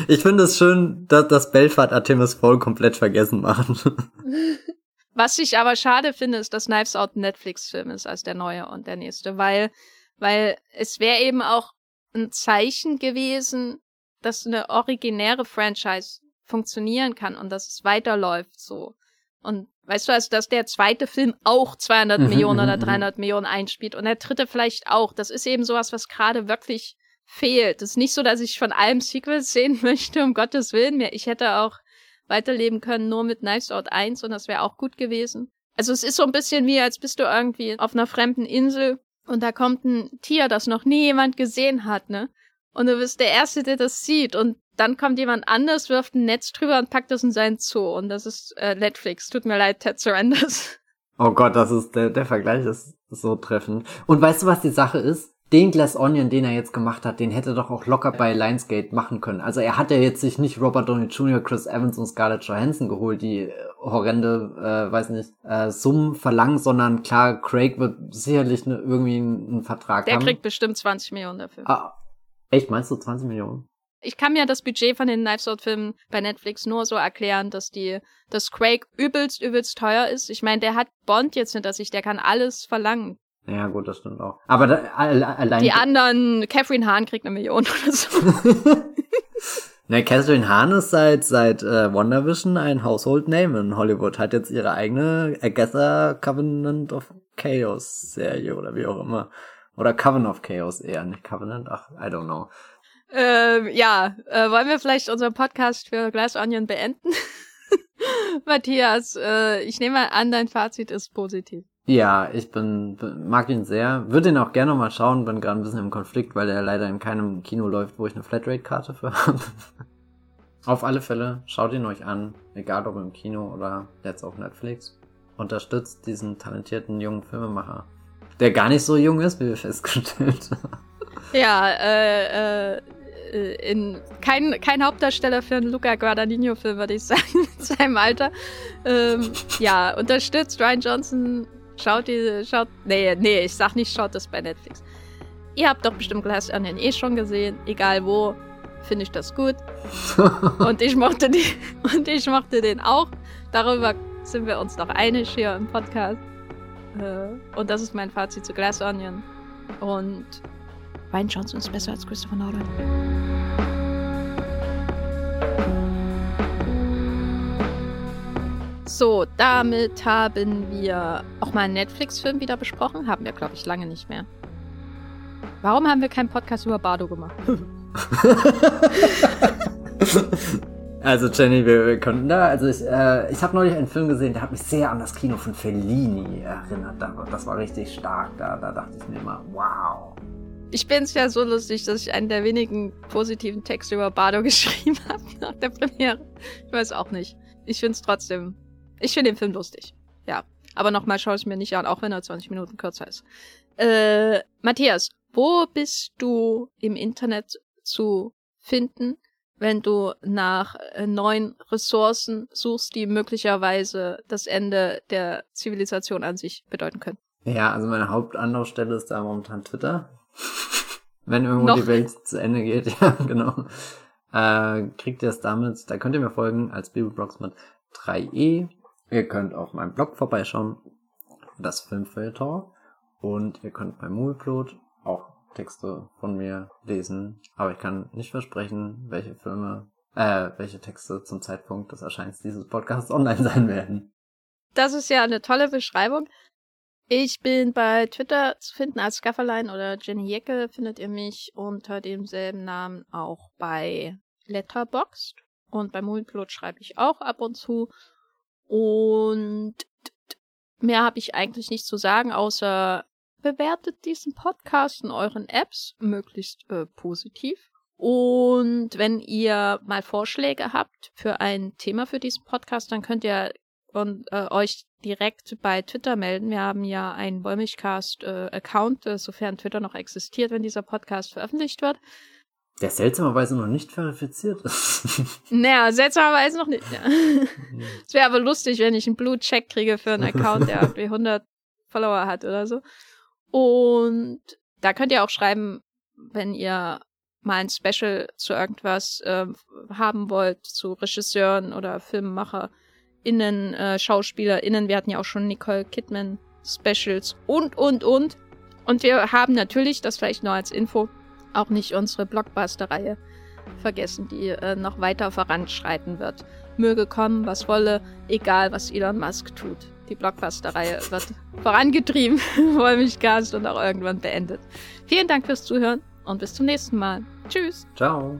Ich finde es schön, dass das Belfast Artemis Fowl komplett vergessen machen. Was ich aber schade finde, ist, dass Knives Out ein Netflix-Film ist als der neue und der nächste, weil, weil es wäre eben auch ein Zeichen gewesen, dass eine originäre Franchise funktionieren kann und dass es weiterläuft so. Und weißt du, also dass der zweite Film auch 200 mhm, Millionen oder 300 mhm, mhm. Millionen einspielt und der dritte vielleicht auch. Das ist eben sowas, was gerade wirklich fehlt. Es ist nicht so, dass ich von allem Sequels sehen möchte, um Gottes Willen. Ich hätte auch weiterleben können nur mit Knives Out 1 und das wäre auch gut gewesen. Also es ist so ein bisschen wie, als bist du irgendwie auf einer fremden Insel und da kommt ein Tier, das noch nie jemand gesehen hat, ne? Und du bist der Erste, der das sieht und dann kommt jemand anders, wirft ein Netz drüber und packt das in seinen Zoo. Und das ist äh, Netflix. Tut mir leid, Ted Surrenders. Oh Gott, das ist der, der Vergleich ist so treffend. Und weißt du, was die Sache ist? Den Glass Onion, den er jetzt gemacht hat, den hätte doch auch locker bei Lionsgate machen können. Also er hat ja jetzt sich nicht Robert Downey Jr., Chris Evans und Scarlett Johansson geholt, die äh, horrende, äh, weiß nicht, äh, Summen verlangen, sondern klar, Craig wird sicherlich ne, irgendwie einen, einen Vertrag Der haben. Der kriegt bestimmt 20 Millionen dafür. Ah, echt, meinst du 20 Millionen? Ich kann mir das Budget von den Knives Out Filmen bei Netflix nur so erklären, dass die, dass Craig übelst, übelst teuer ist. Ich meine, der hat Bond jetzt hinter sich, der kann alles verlangen. Ja, gut, das stimmt auch. Aber da, allein. Die anderen, Catherine Hahn kriegt eine Million oder so. Ne, Catherine Hahn ist seit, seit äh, WandaVision ein Household Name in Hollywood, hat jetzt ihre eigene Agatha Covenant of Chaos Serie oder wie auch immer. Oder Covenant of Chaos eher, nicht Covenant, ach, I don't know. Ähm, ja, äh, wollen wir vielleicht unseren Podcast für Glass Onion beenden? Matthias, äh, ich nehme an, dein Fazit ist positiv. Ja, ich bin, mag ihn sehr. Würde ihn auch gerne mal schauen, bin gerade ein bisschen im Konflikt, weil er leider in keinem Kino läuft, wo ich eine Flatrate-Karte für habe. auf alle Fälle, schaut ihn euch an, egal ob im Kino oder jetzt auf Netflix. Unterstützt diesen talentierten jungen Filmemacher, der gar nicht so jung ist, wie wir festgestellt haben. Ja, äh, äh, in kein, kein Hauptdarsteller für einen Luca Guadagnino-Film, würde ich sagen, in seinem Alter. Ähm, ja, unterstützt Ryan Johnson Schaut die, schaut, nee, nee, ich sag nicht, schaut das bei Netflix. Ihr habt doch bestimmt Glass Onion eh schon gesehen, egal wo, finde ich das gut. und ich mochte den, und ich mochte den auch. Darüber sind wir uns noch einig hier im Podcast. Äh, und das ist mein Fazit zu Glass Onion. Und Ryan Johnson ist besser als Christopher Nolan. So, damit haben wir auch mal einen Netflix-Film wieder besprochen. Haben wir, glaube ich, lange nicht mehr. Warum haben wir keinen Podcast über Bardo gemacht? also Jenny, wir, wir könnten da, also ich, äh, ich habe neulich einen Film gesehen, der hat mich sehr an das Kino von Fellini erinnert. Das war richtig stark. Da, da dachte ich mir immer, wow. Ich bin es ja so lustig, dass ich einen der wenigen positiven Texte über Bardo geschrieben habe nach der Premiere. Ich weiß auch nicht. Ich finde es trotzdem ich finde den Film lustig. Ja. Aber nochmal schaue ich mir nicht an, auch wenn er 20 Minuten kürzer ist. Äh, Matthias, wo bist du im Internet zu finden, wenn du nach äh, neuen Ressourcen suchst, die möglicherweise das Ende der Zivilisation an sich bedeuten können? Ja, also meine Hauptanlaufstelle ist da momentan Twitter. Wenn irgendwo Noch? die Welt zu Ende geht, ja, genau. Äh, kriegt ihr es damit, da könnt ihr mir folgen als Bibelblogs mit 3e Ihr könnt auf meinem Blog vorbeischauen, das Filmfilter. Und ihr könnt beim Movieplot auch Texte von mir lesen. Aber ich kann nicht versprechen, welche Filme, äh, welche Texte zum Zeitpunkt des Erscheinens dieses Podcasts online sein werden. Das ist ja eine tolle Beschreibung. Ich bin bei Twitter zu finden als Scafferlein oder Jenny Jecke findet ihr mich unter demselben Namen auch bei Letterboxd. Und bei Movieplot schreibe ich auch ab und zu. Und mehr habe ich eigentlich nicht zu sagen, außer bewertet diesen Podcast in euren Apps möglichst äh, positiv. Und wenn ihr mal Vorschläge habt für ein Thema für diesen Podcast, dann könnt ihr und, äh, euch direkt bei Twitter melden. Wir haben ja einen Wollmilchcast-Account, äh, sofern Twitter noch existiert, wenn dieser Podcast veröffentlicht wird. Der seltsamerweise noch nicht verifiziert ist. naja, seltsamerweise noch nicht. Ja. Es wäre aber lustig, wenn ich einen Blue-Check kriege für einen Account, der irgendwie 100 Follower hat oder so. Und da könnt ihr auch schreiben, wenn ihr mal ein Special zu irgendwas äh, haben wollt, zu Regisseuren oder FilmemacherInnen, äh, SchauspielerInnen. Wir hatten ja auch schon Nicole Kidman Specials und, und, und. Und wir haben natürlich, das vielleicht nur als Info, auch nicht unsere Blockbuster-Reihe vergessen, die äh, noch weiter voranschreiten wird. Möge kommen, was wolle, egal was Elon Musk tut. Die Blockbuster-Reihe wird vorangetrieben, Wollmilchcast und auch irgendwann beendet. Vielen Dank fürs Zuhören und bis zum nächsten Mal. Tschüss. Ciao.